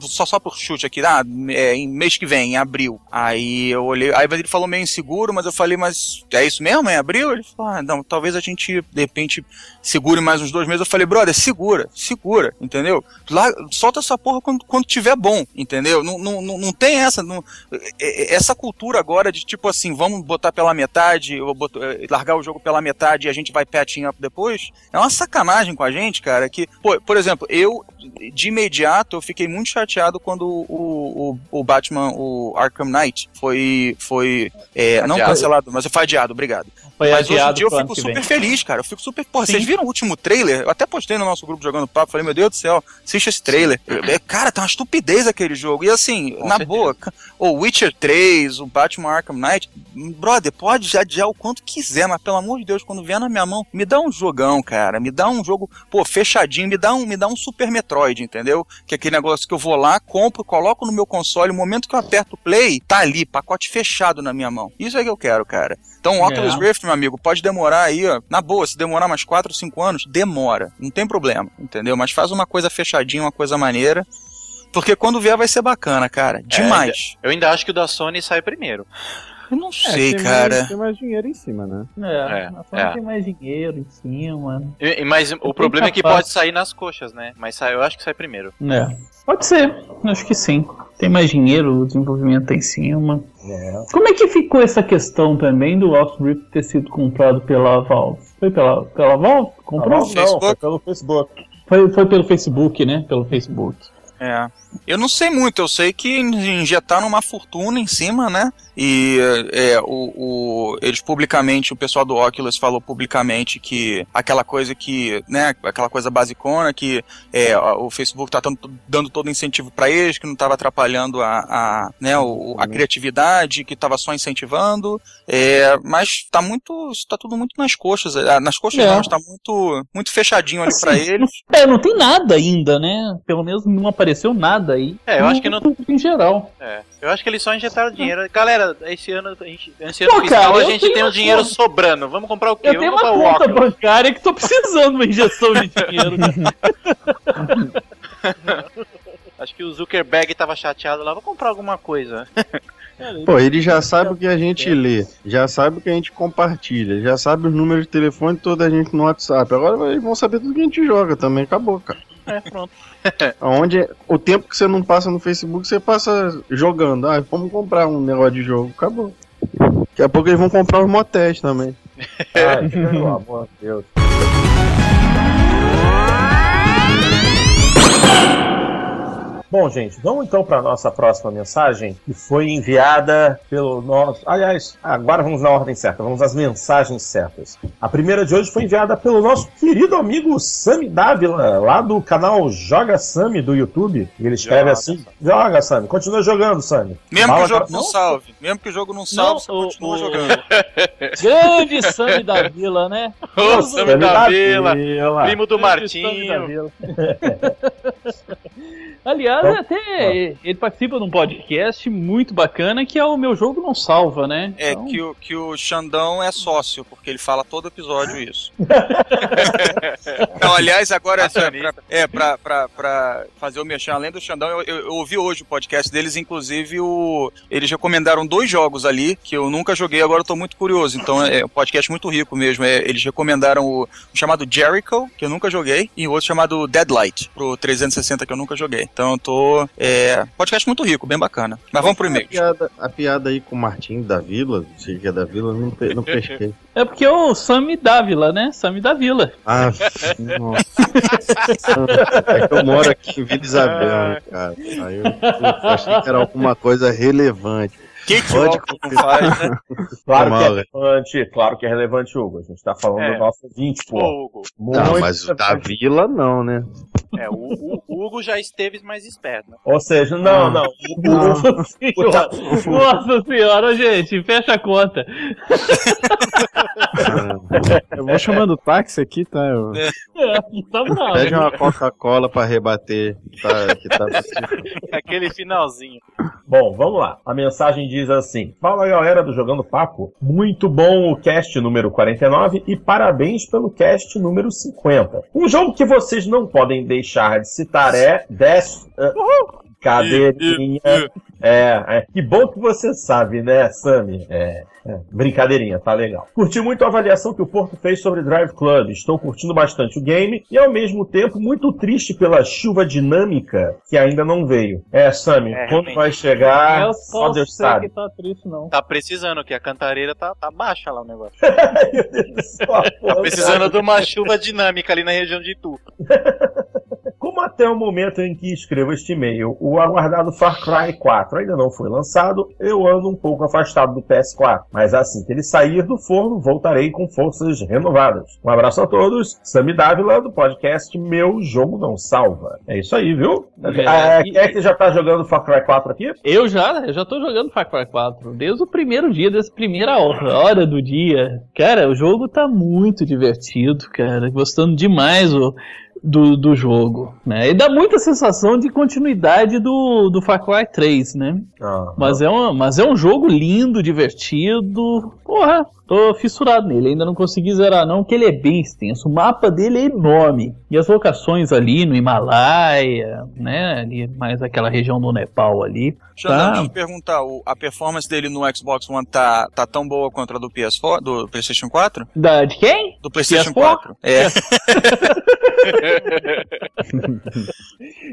só, só por chute aqui, ah, é, em mês que vem, em abril. Aí eu olhei, aí ele falou meio inseguro, mas eu falei, mas é isso mesmo, é abril? Ele falou, ah, não, talvez a gente, de repente, segure mais uns dois meses. Eu falei, brother, segura, segura, entendeu? Lá, solta essa porra quando, quando tiver bom, entendeu? Não, não, não, tem essa, não, é- é- essa cultura agora de tipo assim, vamos botar pela metade, eh, largar o jogo pela metade e a gente vai patching up depois, é uma sacanagem com a gente, cara, que, pô, por exemplo, eu, de imediato, eu fiquei muito chateado quando o, o, o Batman, o Arkham Knight, foi, foi é, não cancelado, mas foi adiado, obrigado. Foi Mas hoje em dia eu fico super feliz, cara. Eu fico super. Porra, Sim. vocês viram o último trailer? Eu até postei no nosso grupo jogando papo. Falei, meu Deus do céu, assiste esse trailer. É, Cara, tá uma estupidez aquele jogo. E assim, Com na certeza. boa, o Witcher 3, o Batman Arkham Knight, brother, pode adiar o quanto quiser, mas pelo amor de Deus, quando vier na minha mão, me dá um jogão, cara. Me dá um jogo, pô, fechadinho, me dá um, me dá um Super Metroid, entendeu? Que é aquele negócio que eu vou lá, compro, coloco no meu console, o momento que eu aperto o play, tá ali, pacote fechado na minha mão. Isso é que eu quero, cara. Então, o Oculus É. Rift, meu amigo, pode demorar aí, ó. Na boa, se demorar mais 4 ou 5 anos, demora. Não tem problema, entendeu? Mas faz uma coisa fechadinha, uma coisa maneira. Porque quando vier vai ser bacana, cara. Demais. Eu ainda acho que o da Sony sai primeiro. Eu não É, sei, tem cara. Mais, tem mais dinheiro em cima, né? É, É, é. tem mais dinheiro em cima. E- e- Mas o problema é que capaz. pode sair nas coxas, né? Mas sai, eu acho que sai primeiro. É. Pode ser, acho que sim. Tem mais dinheiro, o desenvolvimento tá em cima. É. Como é que ficou essa questão também do Rift ter sido comprado pela Valve? Foi pela, pela Valve? Comprou? Não, não, foi pelo Facebook. Foi, foi pelo Facebook, né? Pelo Facebook. É. Eu não sei muito, eu sei que injetaram uma fortuna em cima, né? E é, o, o, eles publicamente, o pessoal do Oculus falou publicamente que aquela coisa que, né, aquela coisa basicona, que é, o Facebook tá dando, dando todo incentivo para eles, que não estava atrapalhando a, a, né, o, a criatividade, que estava só incentivando, é, mas tá muito, está tudo muito nas coxas, é, nas coxas É. não, está muito, muito fechadinho ali para Assim, eles. não- É, não tem nada ainda, né? Pelo menos não apareceu nada aí. É, eu acho que não- Em geral. É, eu acho que eles só injetaram dinheiro. Galera, esse ano, a gente, esse ano Pô, fiscal cara, a gente tem um uma dinheiro conta. sobrando. Vamos comprar o quê? Eu Vamos tenho uma o conta óculos. bancária que tô precisando de uma injeção de dinheiro. Acho que o Zuckerberg tava chateado lá. Vou comprar alguma coisa. Pô, ele já sabe o que a gente lê, já sabe o que a gente compartilha, já sabe os números de telefone de toda a gente no WhatsApp. Agora eles vão saber tudo que a gente joga também, acabou, cara. É, pronto. Onde o tempo que você não passa no Facebook, você passa jogando. Ah, vamos comprar um negócio de jogo, acabou. Daqui a pouco eles vão comprar os motéis também. Ai, pelo amor de Deus. Bom, gente, vamos então para a nossa próxima mensagem, que foi enviada pelo nosso. Aliás, agora vamos na ordem certa, vamos às mensagens certas. A primeira de hoje foi enviada pelo nosso querido amigo Sami Dávila, lá do canal Joga Sami do YouTube. E ele escreve Joga, assim: Joga, Sami, continua jogando, Sami. Mesmo Fala que o jogo pra- não salve, mesmo que o jogo não salve, você o- continua o- jogando. Grande Sammy da Vila, né? Ô, Sami Sammy da Vila, Vila. primo do Grande Martinho. Vila. Aliás, Então, até ele participa de um podcast muito bacana que é o Meu Jogo Não Salva, né? É Então, que o, que o Xandão é sócio, porque ele fala todo episódio isso. Não, aliás, agora pra, pra- é, pra, pra, pra fazer o mexer além do Xandão, eu, eu- eu ouvi hoje o podcast deles, inclusive o, eles recomendaram dois jogos ali que eu nunca joguei, agora eu tô muito curioso. Então é um podcast muito rico mesmo. É, eles recomendaram o, o chamado Jericho, que eu nunca joguei, e o outro chamado Deadlight, pro 360, que eu nunca joguei. Então tô. É, podcast muito rico, bem bacana. Mas vamos pro A e-mail. piada, a piada aí com o Martim da Vila, que é da Vila, não, pe- não pesquei. É porque é o Sammy Dávila, né? Sammy da Vila. Ah, nossa. É que eu moro aqui em Vila Isabel, né, cara. Aí eu, eu achei que era alguma coisa relevante. O que, que o Pode Alckmin faz, né? Claro que é relevante, claro que é relevante, Hugo. A gente tá falando É. do nosso ouvinte, pô. Ô, Hugo. Muito Não, mas o da Vila não, né? É, o, o- Hugo já esteve mais esperto, né? Ou seja, não, não. O, Nossa senhora, Nossa senhora, gente, fecha a conta. Eu vou chamando o táxi aqui, tá? Eu... É, tá bravo. Pede uma Coca-Cola pra rebater. Tá, que tá Aquele finalzinho. Bom, vamos lá. A mensagem diz assim: Fala galera do Jogando Papo. Muito bom o cast número 49 e parabéns pelo cast número 50. Um jogo que vocês não podem deixar de citar é Death. uh, Cadeirinha. É, é, que bom que você sabe, né, Sammy? É, é, brincadeirinha, tá legal. Curti muito a avaliação que o Porto fez sobre Drive Club. Estou curtindo bastante o game e, ao mesmo tempo, muito triste pela chuva dinâmica que ainda não veio. É, Sammy, É, quando vai chegar, Eu só Deus sei sabe. que tá triste, não. Tá precisando, que a cantareira tá, tá baixa lá o negócio. Meu Deus do céu, Tá precisando de uma chuva dinâmica ali na região de Itu. Como até o momento em que escrevo este e-mail, o aguardado Far Cry 4 ainda não foi lançado, eu ando um pouco afastado do PS4. Mas assim que ele sair do forno, voltarei com forças renovadas. Um abraço a todos, Sami Dávila, do podcast Meu Jogo Não Salva. É isso aí, viu? É, Ah, quem é que já tá jogando Far Cry 4 aqui? Eu já, eu já tô jogando Far Cry 4 desde o primeiro dia, desde a primeira hora do dia. Cara, o jogo tá muito divertido, cara. Gostando demais o, do, do jogo, né? E dá muita sensação de continuidade do, do Far Cry 3, né? Mas é, um, mas é um jogo lindo, divertido. Porra, tô fissurado nele. Ainda não consegui zerar, não, que ele é bem extenso. O mapa dele é enorme. E as locações ali no Himalaia, né? Ali, mais aquela região do Nepal ali. Xandão, Tá. deixa eu te perguntar, a performance dele no Xbox One tá, tá tão boa quanto a do PS4, do PlayStation 4? Da, de quem? Do PlayStation PS4? 4. É.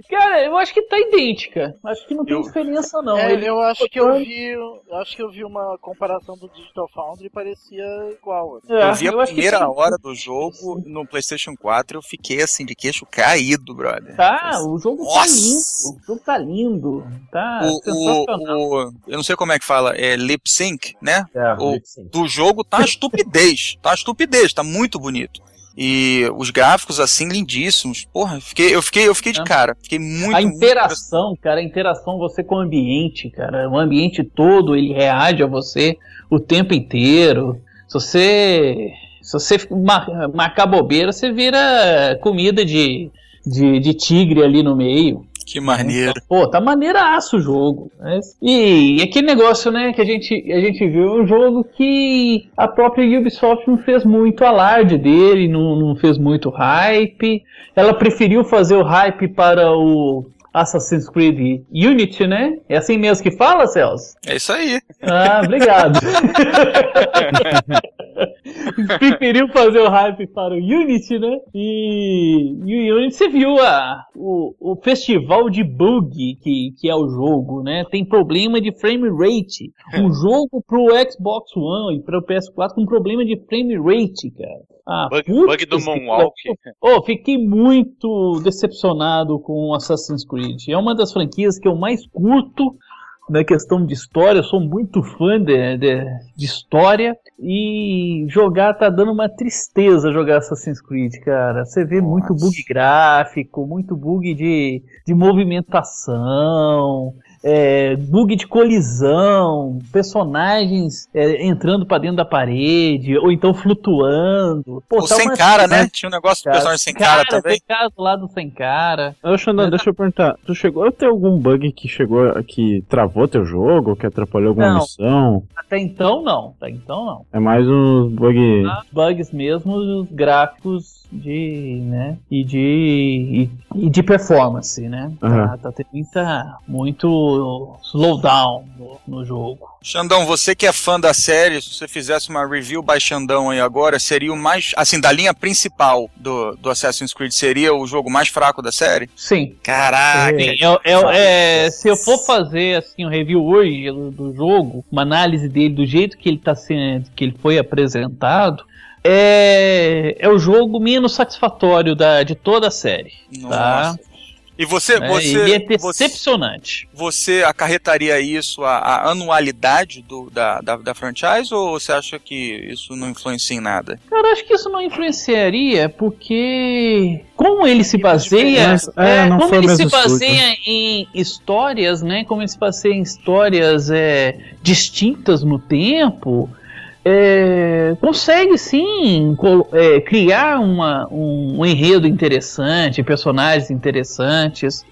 Cara, eu acho que tá idêntica. Acho que não tem Eu- diferença, não. É, Ele- eu acho que eu vi. eu acho que eu vi uma comparação do Digital Foundry Foundry parecia igual. assim. É, eu vi a eu acho que primeira hora do jogo no PlayStation 4 eu fiquei assim de queixo caído, brother. Tá, o jogo tá Nossa! lindo. O jogo tá lindo. Tá O. o, o- eu não sei como é que fala, é lip sync, né? É, O- sim. Do jogo tá estupidez, tá estupidez, tá muito bonito. E os gráficos assim lindíssimos. Porra, eu fiquei, eu fiquei, eu fiquei de É. cara. Fiquei muito a muito interação, cara, a interação você com o ambiente, cara, o ambiente todo ele reage a você o tempo inteiro. Se você se você mar- marcar bobeira, você vira comida de, de, de tigre ali no meio. Que maneiro. Pô, tá maneiraço o jogo. Mas- E, e aquele negócio, né, que a gente, a gente viu, é um jogo que a própria Ubisoft não fez muito alarde dele, não, não fez muito hype. Ela preferiu fazer o hype para o Assassin's Creed Unity, né? É assim mesmo que fala, Celso? É isso aí. Ah, obrigado. Preferiu fazer o hype para o Unity, né? E, e o Unity, você viu a, o, o festival de bug que, que é o jogo, né? Tem problema de frame rate. Um jogo pro Xbox One e para o PS4 com problema de frame rate, cara. Ah, Bug, putz, bug do Moonwalk. Oh, fiquei muito decepcionado com Assassin's Creed. É uma das franquias que eu mais curto na questão de história. Eu sou muito fã de, de, de história. E jogar tá dando uma tristeza jogar Assassin's Creed, cara. Você vê muito bug gráfico, muito bug de, de movimentação. É, bug de colisão, personagens é, entrando pra dentro da parede, ou então flutuando. Pô, Ou tá sem cara, né? Tinha um negócio do personagem sem cara, também. Tem cara do lado sem cara. Ô, Xandão, deixa eu perguntar. Tu chegou a ter algum bug que chegou, que travou teu jogo, que atrapalhou alguma Não. missão? Até então não, até então não. É mais uns bug... Os bugs mesmo, os gráficos de, né, e de, e, e de performance, né? Tá, Aham. tá tendo muita, muito slowdown no, no jogo. Xandão, você que é fã da série, se você fizesse uma review by Xandão aí agora, seria o mais. Assim, da linha principal do, do Assassin's Creed, seria o jogo mais fraco da série? Sim. Caraca! Sim, eu- eu- é, se eu for fazer assim um review hoje do, do jogo, uma análise dele do jeito que ele tá sendo, que ele foi apresentado, é, é o jogo menos satisfatório da, de toda a série. Tá? Nossa. E você, É, você, ele é você, decepcionante. você acarretaria isso a, a anualidade do, da, da, da franchise ou você acha que isso não influencia em nada? Cara, acho que isso não influenciaria, porque como ele se baseia, Mas, é, é, não como ele se mesmo estúdio. baseia em histórias, né? Como ele se baseia em histórias é, distintas no tempo, é, consegue sim é, criar uma, um, um enredo interessante, personagens interessantes.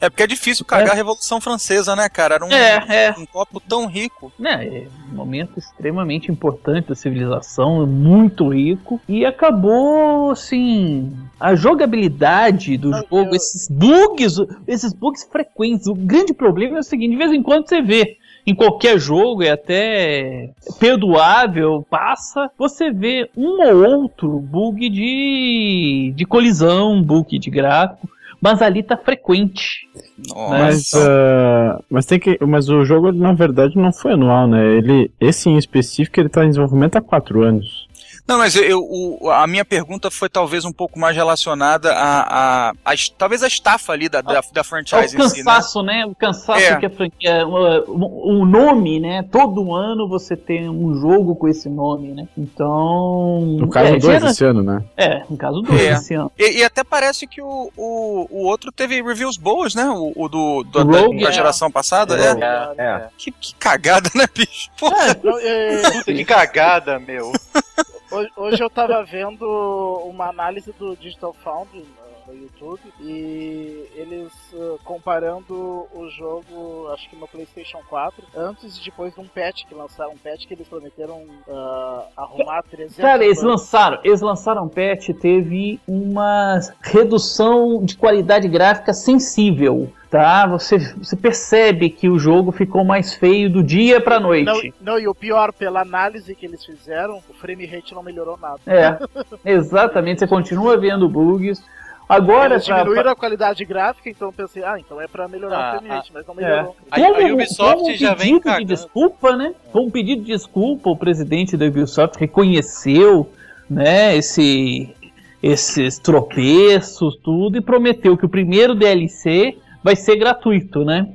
É porque é difícil cagar a Revolução Francesa, né, cara? Era um, É, é. um copo tão rico. né, é um momento extremamente importante da civilização, muito rico, e acabou, assim, a jogabilidade do jogo, esses bugs, esses bugs frequentes, o grande problema é o seguinte, de vez em quando você vê, em qualquer jogo, é até perdoável, passa, você vê um ou outro bug de, de colisão, bug de gráfico, mas ali tá frequente. Mas, Nossa. ah, mas tem que. Mas o jogo, na verdade, não foi anual, né? Ele, esse em específico, ele tá em desenvolvimento há quatro anos. Não, mas eu, o- a minha pergunta foi talvez um pouco mais relacionada a, a, a talvez a estafa ali da, da, da É o franchise em si, né? cansaço, né? O cansaço É. que a franquia. O, o nome, né? Todo ano você tem um jogo com esse nome, né? Então. No caso, é, dois esse ano, né? É, no caso dois É. esse ano. E, e até parece que o, o, o outro teve reviews boas, né? O, o do, do- O da, Rogue, da é. geração passada. É. É. É. Que, que cagada, né, bicho? Não, é, Puta, que cagada, meu. hoje, hoje eu tava vendo uma análise do Digital Foundry no, no YouTube e eles uh, comparando o jogo, acho que no PlayStation 4, antes e depois de um patch que lançaram, um patch que eles prometeram uh, arrumar 300 Cara, eles lançaram, eles lançaram um patch, teve uma redução de qualidade gráfica sensível. Tá? Você, você percebe que o jogo ficou mais feio do dia pra noite. Não, não, e o pior, pela análise que eles fizeram, o frame rate não melhorou nada. É, exatamente. Você continua vendo bugs. Agora, Eles pra- diminuíram a qualidade gráfica, então eu pensei, ah, então é pra melhorar Ah, o frame rate, mas não É. melhorou. A, a Ubisoft como um já vem pedido de cagando. desculpa, né? Com um pedido de desculpa, o presidente da Ubisoft reconheceu, né, esse, esses tropeços, tudo, e prometeu que o primeiro DLC vai ser gratuito, né?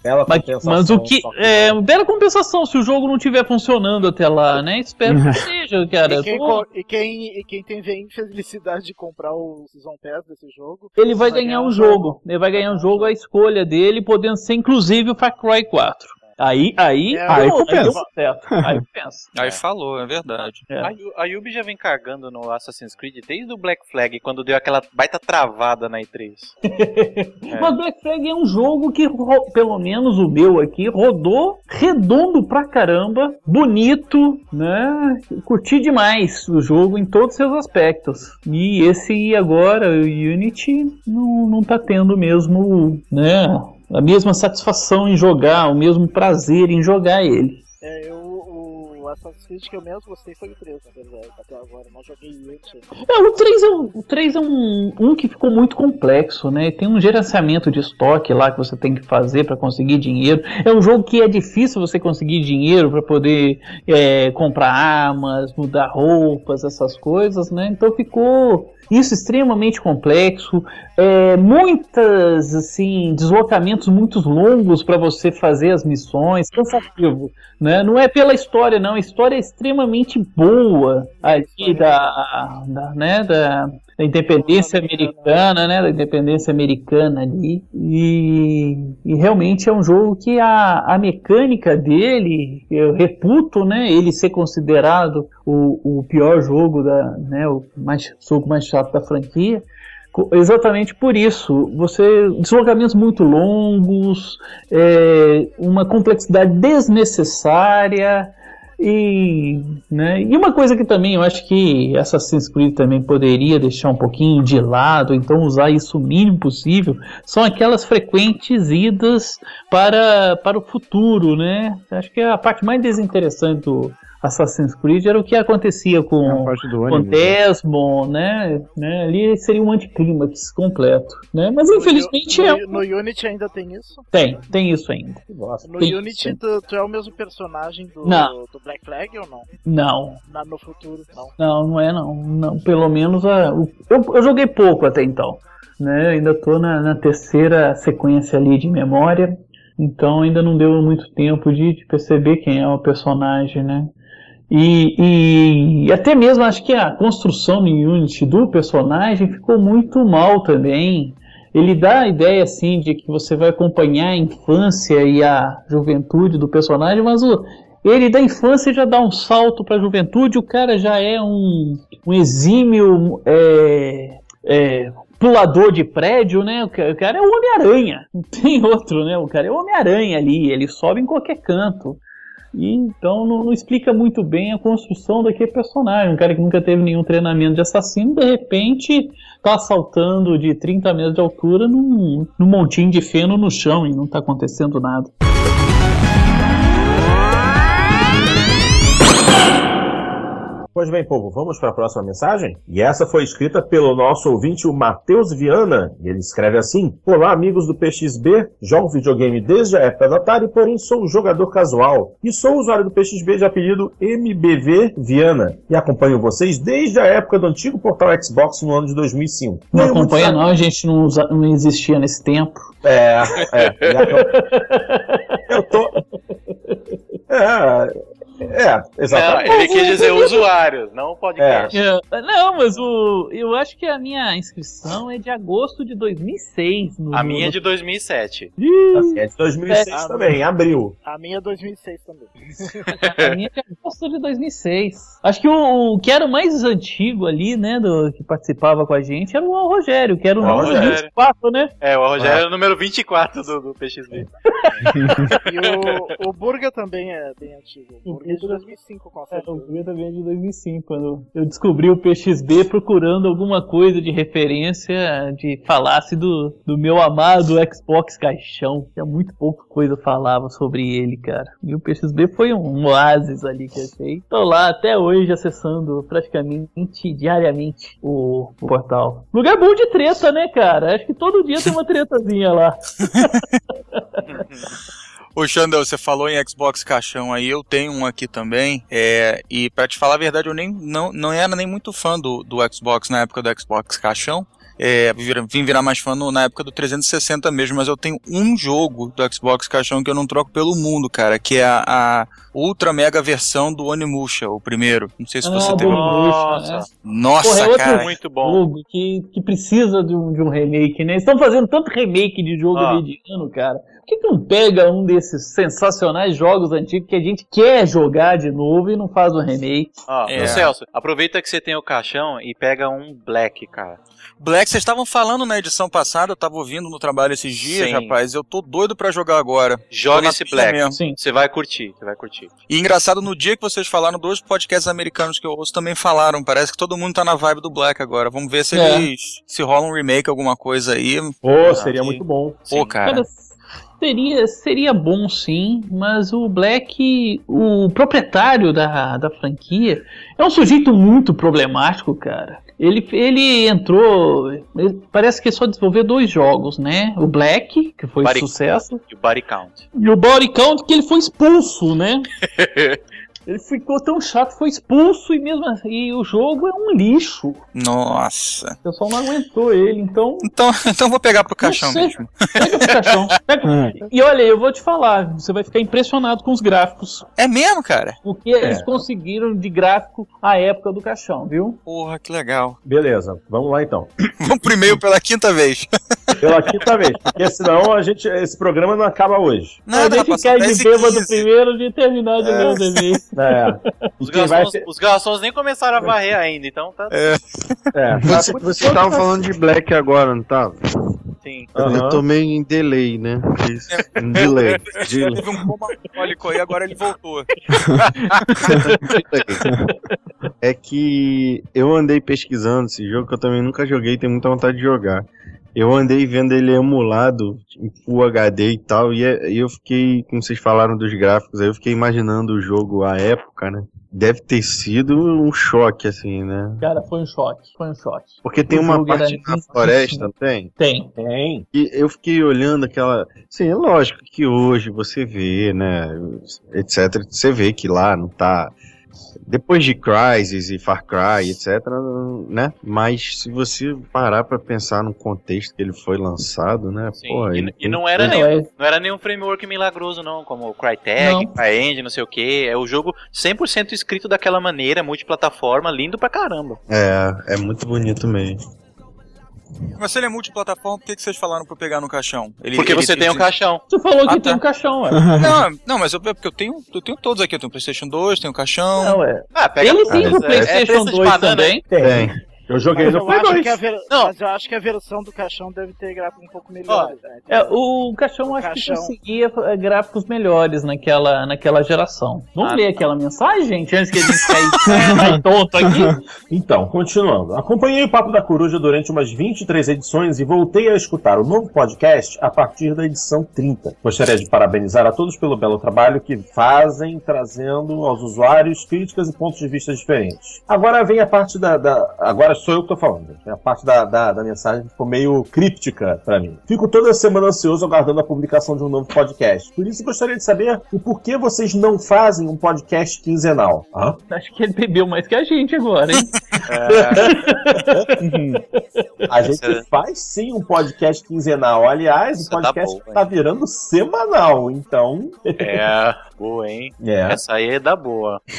Bela Mas, compensação, mas o que. É, bela compensação se o jogo não estiver funcionando até lá, né? Espero que seja, cara. E quem, e, quem, e quem teve a infelicidade de comprar o Season Pass desse jogo, Ele vai ganhar um jogo. Ele vai ganhar um jogo à escolha dele, podendo ser inclusive o Far Cry 4. Aí, aí, É, aí deu certo. Aí compensa. Aí falou, é verdade. É. A, Yu- a Ubi já vem cagando no Assassin's Creed desde o Black Flag, quando deu aquela baita travada na E3. Mas Black Flag é um jogo que, pelo menos o meu aqui, rodou redondo pra caramba, bonito, né? Curti demais o jogo em todos os seus aspectos. E esse agora, o Unity, não, não tá tendo mesmo, né? A mesma satisfação em jogar, o mesmo prazer em jogar ele. é, eu, o Assassin's Creed que eu menos gostei foi o 3, na verdade, até agora. Não joguei. É, o 3 é, um, o 3 é um, um que ficou muito complexo, né? Tem um gerenciamento de estoque lá que você tem que fazer para conseguir dinheiro. É um jogo que é difícil você conseguir dinheiro para poder é, comprar armas, mudar roupas, essas coisas, né? Então ficou isso extremamente complexo, é, muitas assim deslocamentos muito longos para você fazer as missões, cansativo, né? Não é pela história não, a história é extremamente boa aqui da, da, né, da, da independência americana, né, da independência americana ali. E, e realmente é um jogo que a, a mecânica dele eu reputo, né, ele ser considerado o, o pior jogo da, né, o mais jogo mais chato da franquia Exatamente por isso, você deslocamentos muito longos, é, uma complexidade desnecessária e, né, e uma coisa que também eu acho que Assassin's Creed também poderia deixar um pouquinho de lado, então usar isso o mínimo possível, são aquelas frequentes idas para, para o futuro, né? Acho que a parte mais desinteressante do Assassin's Creed era o que acontecia com É com ônibus. Desmond, né, né? Ali seria um anticlímax completo, né? Mas No infelizmente é no, no Unity ainda tem isso. tem, tem isso ainda. No Tem Unity isso. tu, tu é o mesmo personagem do, Não. do Black Flag ou não? Não, Na- no futuro, não. não, não é não. não pelo menos a, o- eu, eu joguei pouco até então, né? Ainda tô na, na terceira sequência ali de memória, então ainda não deu muito tempo de, de perceber quem é o personagem, né? E, e- e até mesmo acho que a construção no Unity do personagem ficou muito mal também. Ele dá a ideia assim de que você vai acompanhar a infância e a juventude do personagem, mas o, ele da infância já dá um salto para a juventude, o cara já é um, um exímio é, é, pulador de prédio, né? O ca- o cara é o Homem-Aranha, não tem outro, né? O cara é o Homem-Aranha ali, ele sobe em qualquer canto. E então não, não explica muito bem a construção daquele personagem. Um cara que nunca teve nenhum treinamento de assassino, de repente tá saltando de 30 metros de altura num, num montinho de feno no chão e não tá acontecendo nada. Pois bem, povo, vamos para a próxima mensagem? E essa foi escrita pelo nosso ouvinte, o Matheus Viana. E ele escreve assim: Olá, amigos do PXB. Jogo videogame desde a época da Atari, porém sou um jogador casual. E sou usuário do PXB de apelido MBV Viana. E acompanho vocês desde a época do antigo portal Xbox no ano de 2005. Não Tenho acompanha não, a gente não, usa- não existia nesse tempo. É, é. Eu tô. É. É, Não, exatamente. ele quis dizer usuários, não o podcast. É, não, mas o, eu acho que a minha inscrição é de agosto de 2006. no- A minha é de 2007. É de 2006 É. também, em abril. A minha é 2006 também. A minha é de agosto de 2006. Acho que o, o que era o mais antigo ali, né, do, que participava com a gente, era o Rogério, que era o O número Rogério. 24, né? É, o Rogério é o número 24 do, do PXB. E o, o Burger também é bem antigo. O Burger de 2005, com É, o meu também é de 2005, quando eu descobri o PXB procurando alguma coisa de referência de falasse do, do meu amado Xbox Caixão. Tinha muito pouca coisa falava sobre ele, cara. E o PXB foi um oásis ali que eu achei. Tô lá até hoje acessando praticamente diariamente o, o portal. Lugar bom de treta, né, cara? Acho que todo dia tem uma tretazinha lá. Ô, Xandão, você falou em Xbox caixão aí, eu tenho um aqui também. É, e pra te falar a verdade, eu nem não, não era nem muito fã do, do Xbox na época do Xbox caixão. É, vim virar mais fã no- na época do 360 mesmo, mas eu tenho um jogo do Xbox caixão que eu não troco pelo mundo, cara, que é a, a ultra mega versão do Onimusha, o primeiro. Não sei se você Ah, teve. Nossa. Né? Nossa, Porra, é outro cara. Muito bom. jogo que, que precisa de um, de um remake, né? Eles estão fazendo tanto remake de jogo Ah. mediano, cara. Por que, que não pega um desses sensacionais jogos antigos que a gente quer jogar de novo e não faz um remake? Ó, É. ô Celso, aproveita que você tem o caixão e pega um Black, cara. Black, vocês estavam falando na edição passada, eu tava ouvindo no trabalho esses dias, Sim. rapaz. Eu tô doido pra jogar agora. Joga esse Black. Você vai curtir, você vai curtir. E engraçado, no dia que vocês falaram, dois podcasts americanos que eu ouço também falaram. Parece que todo mundo tá na vibe do Black agora. Vamos ver se É. eles. se rola um remake, alguma coisa aí. Pô, seria sim. muito bom. Pô, Sim. cara. Cara, seria, seria bom sim, mas o Black, o proprietário da, da franquia, é um sujeito muito problemático, cara. Ele, ele entrou. ele- parece que só desenvolveu dois jogos, né? O Black, que foi Body- sucesso, E o Body Count. e o Body Count, que ele foi expulso, né? ele ficou tão chato, foi expulso e mesmo assim, e o jogo é um lixo. Nossa. O pessoal não aguentou ele, então Então, então vou pegar pro caixão mesmo. pega pro caixão. Pega. E olha, eu vou te falar, você vai ficar impressionado com os gráficos. É mesmo, cara? O que eles conseguiram de gráfico à época do caixão, viu? Porra, que legal. Beleza, vamos lá então. Vamos e-mail pela quinta vez. Pela quinta vez, porque senão a gente, esse programa não acaba hoje. Nada, a gente quer 10 de bêbado 15. primeiro de terminar de ler os e-mails. É. Os garçons, ser- os garçons nem começaram a varrer ainda, então tá é. Você, você tava falando de Black agora, não tava? sim. Aham. Eu tô meio em delay, né? Isso. Um delay. delay. Teve um coma alcoólico aí, agora ele voltou. É que eu andei pesquisando esse jogo que eu também nunca joguei, tenho muita vontade de jogar. Eu andei vendo ele emulado em Full HD e tal, e é- e eu fiquei, como vocês falaram dos gráficos, aí eu fiquei imaginando o jogo à época, né? Deve ter sido um choque, assim, né? Cara, foi um choque, foi um choque. Porque tem O uma parte na floresta, não tem? Tem. Tem. E eu fiquei olhando aquela. Sim, é lógico que hoje você vê, né? Etc. Você vê que lá não tá. Depois de Crysis e Far Cry, etc., né? Mas se você parar pra pensar no contexto que ele foi lançado, né? Sim. Pô, e, ele e não era Não, nenhum, não era nenhum framework milagroso, não, como o Crytek. CryEngine, não sei o que. É o jogo 100% escrito daquela maneira, multiplataforma, lindo pra caramba. É, é muito bonito mesmo. Mas se ele é multiplataforma, por que, que vocês falaram pra eu pegar no caixão? Ele- Porque ele- você tem um caixão. Você falou que Ah, tem tá. um caixão, ué. Não, não, mas eu, é porque eu tenho, eu tenho todos aqui. Eu tenho PlayStation 2, tenho caixão. Não, ué. Ah, pega Ele tem pro é- é PlayStation preço de 2 banana, também. Tem. Eu joguei Mas no eu, Play acho 2. que a ver- Não. mas eu acho que a versão do caixão deve ter gráfico um pouco melhor. né? É, o caixão acho Caixão. que conseguia eh, gráficos melhores naquela, naquela geração. Vamos Ah, ler aquela mensagem, gente, antes que a gente caia caia tonto aqui? Então, continuando. Acompanhei o Papo da Coruja durante umas 23 edições e voltei a escutar o novo podcast a partir da edição 30. Gostaria de parabenizar a todos pelo belo trabalho que fazem, trazendo aos usuários críticas e pontos de vista diferentes. Agora vem a parte da. da- agora sou eu que tô falando. gente. A parte da, da, da mensagem que ficou meio críptica pra mim. Fico toda semana ansioso aguardando a publicação de um novo podcast. Por isso gostaria de saber o porquê vocês não fazem um podcast quinzenal. Hã? Acho que ele bebeu mais que a gente agora, hein? A gente Essa- faz sim um podcast quinzenal. Aliás, o tá podcast boa, tá, virando semanal. Então, É, boa, hein? é. Essa aí é da boa.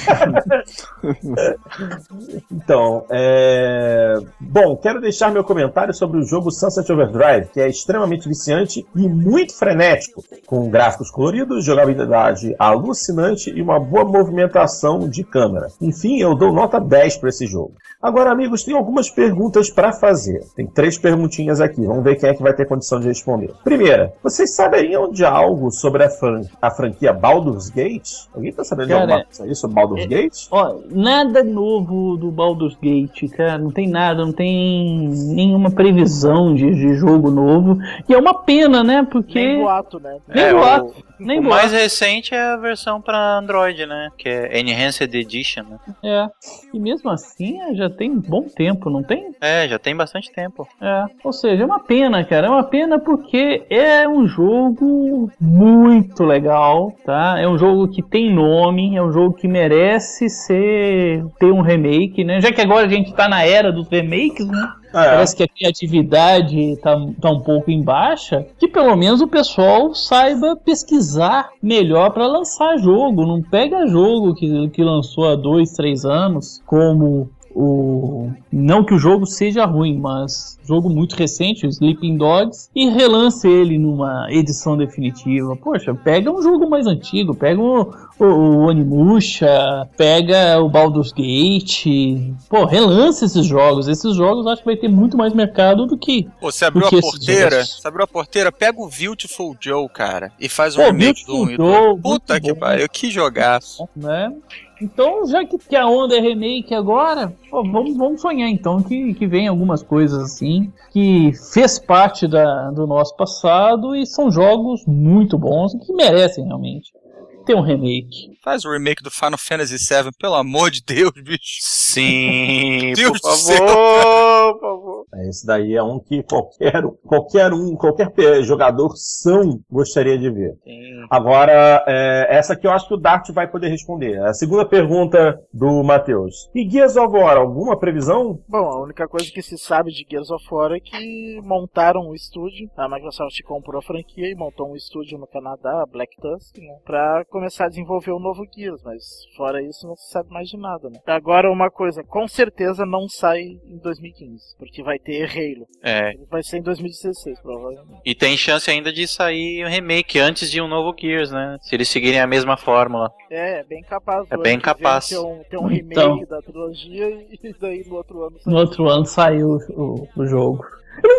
Então, é... Bom, quero deixar meu comentário sobre o jogo Sunset Overdrive, que é extremamente viciante e muito frenético, com gráficos coloridos, jogabilidade alucinante e uma boa movimentação de câmera. Enfim, eu dou nota 10 para esse jogo. Agora, amigos, tem algumas perguntas para fazer. Tem três perguntinhas aqui. Vamos ver quem é que vai ter condição de responder. Primeira, vocês saberiam de algo sobre a, fran- a franquia Baldur's Baldur's Gate? Alguém tá sabendo Cara, de alguma coisa aí sobre Baldur's é- Gate? Ó, nada novo do Baldur's Gate, cara. Não tem nada, não tem nenhuma previsão de, de jogo novo. E é uma pena, né? Porque. Nem boato, né? Nem É, boato, o- nem o boato. mais recente é a versão pra Android, né? Que é Enhanced Edition, né? É. E mesmo assim, é, já tem um bom tempo, não tem? É, já tem bastante tempo. É. Ou seja, é uma pena, cara. É uma pena porque é um jogo muito legal, tá? É um jogo que tem nome, é um jogo que merece ser ter um remake, né? Já que agora a gente tá na era dos remakes, né? É. Parece que a criatividade tá, tá um pouco em baixa. Que pelo menos o pessoal saiba pesquisar melhor para lançar jogo. Não pega jogo que, que lançou há dois, três anos, como o. Não que o jogo seja ruim, mas jogo muito recente, o Sleeping Dogs, e relance ele numa edição definitiva. Poxa, pega um jogo mais antigo, pega o, o, o Onimusha, pega o Baldur's Gate. Pô, relance esses jogos. Esses jogos acho que vai ter muito mais mercado do que. Pô, você abriu a porteira, você abriu a porteira, pega o Beautiful Joe, cara, e faz um Pô, remake do Beautiful 1 e 2. Joe, Puta que pariu, que jogaço. né? Então, já que, que a onda é remake agora, pô, vamos, vamos sonhar então que, que vem algumas coisas assim que fez parte da, do nosso passado e são jogos muito bons que merecem realmente ter um remake. Faz o remake do Final Fantasy VII, pelo amor de Deus, bicho. Sim, Deus por do céu. favor, por favor. Esse daí é um que qualquer, qualquer um, qualquer jogador são gostaria de ver. Agora, é, essa aqui eu acho que o Dart vai poder responder. A segunda pergunta do Matheus. E Gears of War, alguma previsão? Bom, a única coisa que se sabe de Gears of War é que montaram um estúdio, a Microsoft comprou a franquia e montou um estúdio no Canadá, Black Tusk, né, pra começar a desenvolver o novo Gears, mas fora isso não se sabe mais de nada, né. Agora uma coisa, com certeza não sai em 2015, porque vai ter Halo. É, Vai ser em 2016, provavelmente. e tem chance ainda de sair um remake antes de um novo Gears, né? Se eles seguirem a mesma fórmula. É, é bem capaz. É bem capaz. Ter um, ter um remake Então. da trilogia e daí no outro ano sai No outro ano saiu o, o jogo.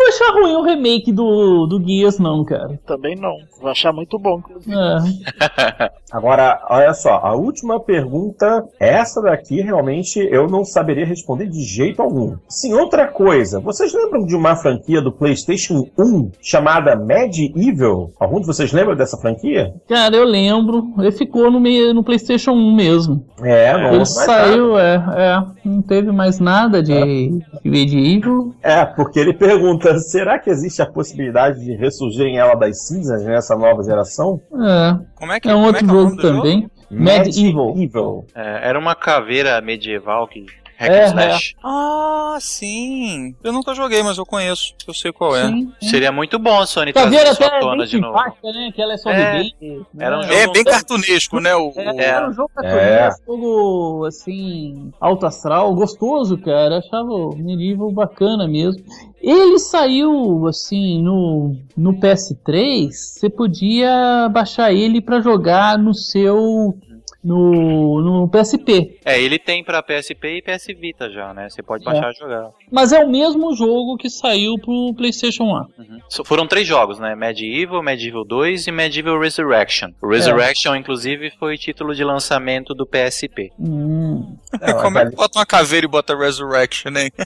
Vou achar ruim o remake do, do Gears, não, cara. Também não. Vou achar muito bom, inclusive. É. Agora, olha só, a última pergunta, essa daqui realmente eu não saberia responder de jeito algum. Sim, outra coisa, vocês lembram de uma franquia do PlayStation 1 chamada Medieval? Algum de vocês lembra dessa franquia? Cara, eu lembro. Ele ficou no, meio, no PlayStation 1 mesmo. É, não. Ele mais saiu, é, é. Não teve mais nada de, de medieval. É, porque ele pergunta: será que existe a possibilidade de ressurgirem ela das cinzas nessa nova geração? É. Como é que É um como outro é é jogo também. Medieval. Medieval. É, era uma caveira medieval que. Hack É, and slash. Ah, sim. Eu nunca joguei, mas eu conheço. Eu sei qual é. Sim. Seria muito bom a Sony trazer Caveira isso à até é tona bem de novo. né? Que ela é só É. de game. Era um né? jogo- É bem cartunesco, né? O, É, o- era um jogo É. cartunesco, jogo assim, alto astral, gostoso, cara. Eu achava o Medieval bacana mesmo. Ele saiu assim no, no PS3, você podia baixar ele pra jogar no seu no, no PSP. É, ele tem pra PSP e PS Vita já, né? Você pode baixar e jogar. Mas é o mesmo jogo que saiu pro PlayStation 1. Uhum. So- Foram três jogos, né? Medieval, Medieval 2 e Medieval Resurrection. O Resurrection, inclusive, foi título de lançamento do PSP. Hum. É, Como é que bota uma caveira e bota Resurrection, hein?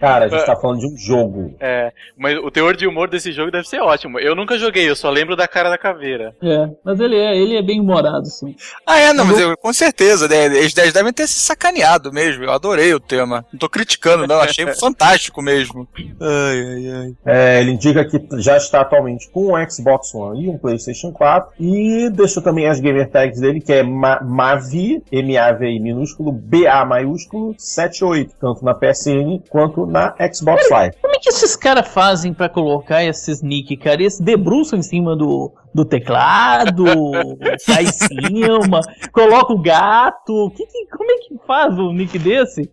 Cara, a gente tá falando de um jogo. É, mas o teor de humor desse jogo deve ser ótimo. Eu nunca joguei, eu só lembro da cara da caveira. É, mas ele é, ele é bem humorado, sim. Ah, é, não, mas eu, com certeza, né, eles devem ter se sacaneado mesmo. Eu adorei o tema. Não tô criticando, não, achei fantástico mesmo. Ai, ai, ai. É, ele indica que já está atualmente com um Xbox One e um PlayStation 4. E deixou também as gamer tags dele, que é Ma- Mavi, M-A-V-I minúsculo, B-A maiúsculo, 78, tanto na PSN quanto na Xbox Live. Como é que esses caras fazem pra colocar esses nick, cara? Eles debruçam em cima do, do teclado, sai em cima, coloca o gato. Que, que- como é que faz um nick desse?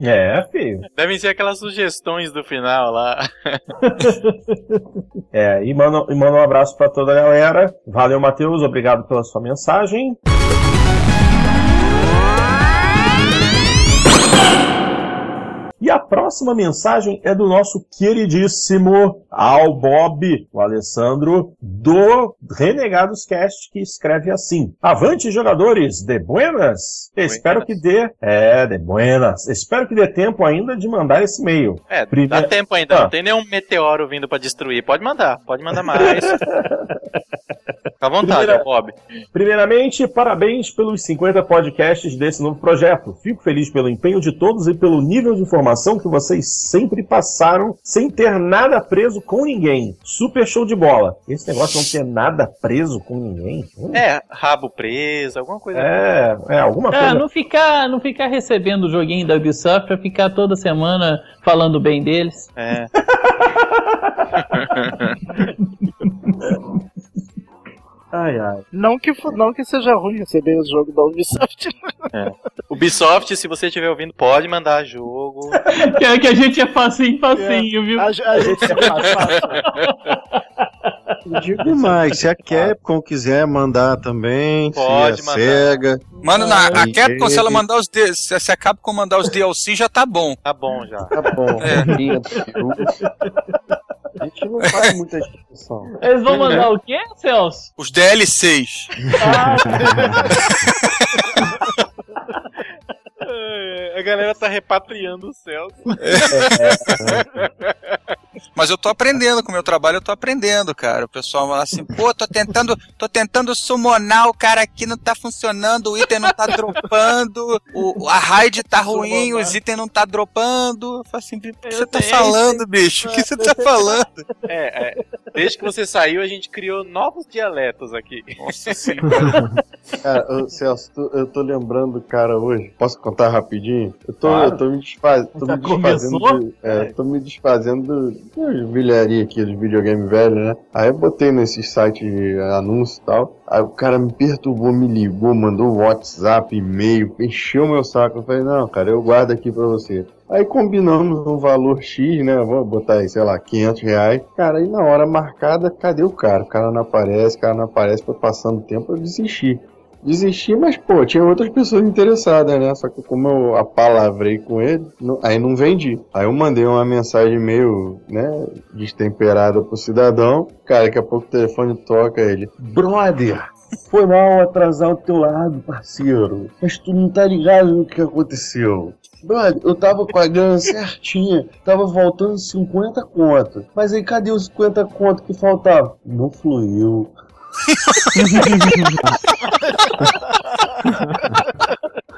É, filho. Devem ser aquelas sugestões do final lá. É, e manda, e manda um abraço pra toda a galera. Valeu, Matheus, obrigado pela sua mensagem. E a próxima mensagem é do nosso queridíssimo Al Bob, o Alessandro, do Renegados Cast, que escreve assim: Avante, jogadores, de buenas! Espero que dê. É, de buenas. Espero que dê tempo ainda de mandar esse e-mail. É, Prime- dá tempo ainda, Ah. não tem nenhum meteoro vindo pra destruir. Pode mandar, pode mandar mais. Fica à vontade, Primeira- Bob. Primeiramente, parabéns pelos 50 podcasts desse novo projeto. Fico feliz pelo empenho de todos e pelo nível de informação que vocês sempre passaram sem ter nada preso com ninguém. Super show de bola. Esse negócio de não ter nada preso com ninguém. hum, É, rabo preso, alguma coisa. É, é alguma Ah, coisa. não ficar, não ficar recebendo o joguinho da Ubisoft pra ficar toda semana falando bem deles. É. Ai, ai. Não que, não que seja ruim receber o jogo da Ubisoft. Ubisoft, se você estiver ouvindo, pode mandar jogo. que, é que a gente é facinho, facinho, viu? A, a gente faz fácil. Eu digo mais, se a Capcom quiser mandar também, Pode se a mandar. SEGA. Manda na, a Capcom, se ela mandar os D- se se a Capcom mandar os DLC, já tá bom. Tá bom já. Tá bom. É. A gente não faz muita discussão. Eles vão mandar o quê, Celso? Os DLCs. A galera tá repatriando o céu. Mas eu tô aprendendo com o meu trabalho, eu tô aprendendo, cara. O pessoal fala assim, pô, tô tentando, tô tentando summonar o cara aqui, não tá funcionando, o item não tá dropando, o, a raid tá ruim, os itens não tá dropando. Eu falo assim, o que você tá falando, bicho? O que você tá falando? É, é. Desde que você saiu, a gente criou novos dialetos aqui. Nossa senhora. Cara, ô, Celso, tô- eu tô lembrando, cara, hoje. Posso contar rapidinho? Eu tô, Claro. eu tô me, desfaz, tô me desfazendo. começou? De, é, tô me desfazendo de vilharia aqui, dos videogame velho, né? Aí eu botei nesses sites de anúncio e tal. Aí o cara me perturbou, me ligou, mandou WhatsApp, e-mail, encheu meu saco. Eu falei, não, cara, eu guardo aqui pra você. Aí combinamos um valor X, né? Vamos botar aí, sei lá, 500 reais. Cara, aí na hora marcada, cadê o cara? O cara não aparece, o cara não aparece, foi passando tempo, eu desisti. Desisti, mas pô, tinha outras pessoas interessadas, né? Só que como eu apalavrei com ele, não- aí não vendi. Aí eu mandei uma mensagem meio, né, destemperada pro cidadão. Cara, daqui a pouco o telefone toca ele. Brother, foi mal atrasar o teu lado, parceiro. Mas tu não tá ligado no que aconteceu. Brother, eu tava com a grana certinha, tava faltando 50 contas. Mas aí cadê os 50 contas que faltavam? Não fluiu.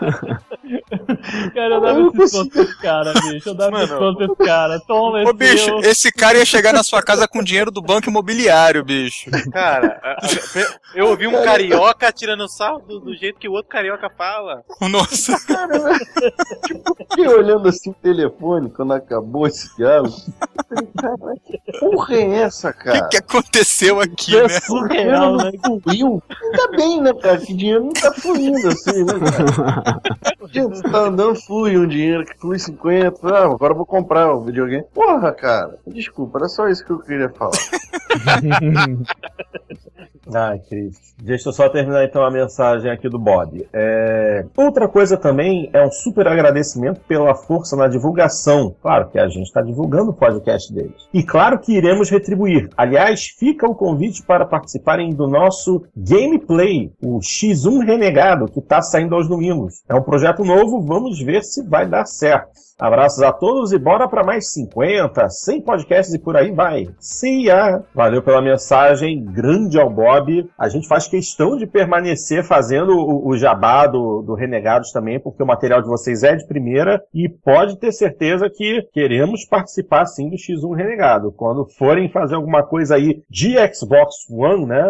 Cara, eu dava Eu não esse pra esse cara, bicho. Eu dava desconto pra esse cara. Toma, Ô, esse bicho, seu. esse cara ia chegar na sua casa com dinheiro do banco imobiliário, bicho. Cara, eu ouvi um carioca tirando sarro do, do jeito que o outro carioca fala. Nossa. Fiquei olhando assim o telefone quando acabou esse diálogo. Cara, que porra é essa, O que, cara? que aconteceu aqui, É né? surreal, né? Ainda bem, né, cara? Que dinheiro não tá fluindo assim, né, cara? Você tá andando, flui um dinheiro que flui 50. Ah, agora eu vou comprar o videogame. Porra, cara. Desculpa, era só isso que eu queria falar. Ai, Cris. Deixa eu só terminar então a mensagem aqui do Bob. É, Outra coisa também é um super agradecimento pela força na divulgação. Claro que a gente está divulgando o podcast deles. E claro que iremos retribuir. Aliás, fica o convite para participarem do nosso gameplay, o X1 Renegado, que está saindo aos domingos. É um projeto novo, vamos ver se vai dar certo. Abraços a todos e bora para mais 50, 100 podcasts e por aí vai. See ya! Valeu pela mensagem, grande ao Bob. A gente faz questão de permanecer fazendo o, o jabá do, do Renegados também, porque o material de vocês é de primeira e pode ter certeza que queremos participar sim do X1 Renegado. Quando forem fazer alguma coisa aí de Xbox One, né?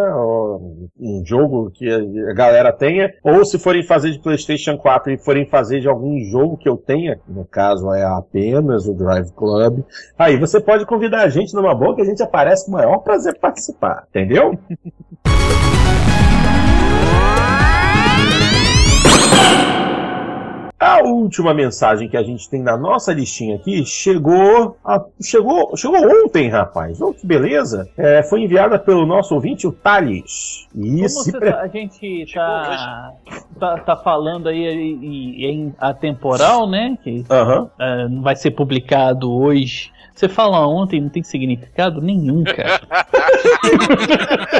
Um jogo que a galera tenha, ou se forem fazer de PlayStation 4 e forem fazer de algum jogo que eu tenha, no caso é apenas o Drive Club, aí você pode convidar a gente numa boa que a gente aparece com o maior prazer participar, entendeu? A última mensagem que a gente tem na nossa listinha aqui chegou a- chegou, chegou ontem, rapaz. Oh, que beleza. É, foi enviada pelo nosso ouvinte, o Thales. E Como você pre- tá- a gente tá, tá, tá falando aí em, em atemporal, né? Que eh, não vai ser publicado hoje. Você fala ontem, não tem significado nenhum, cara.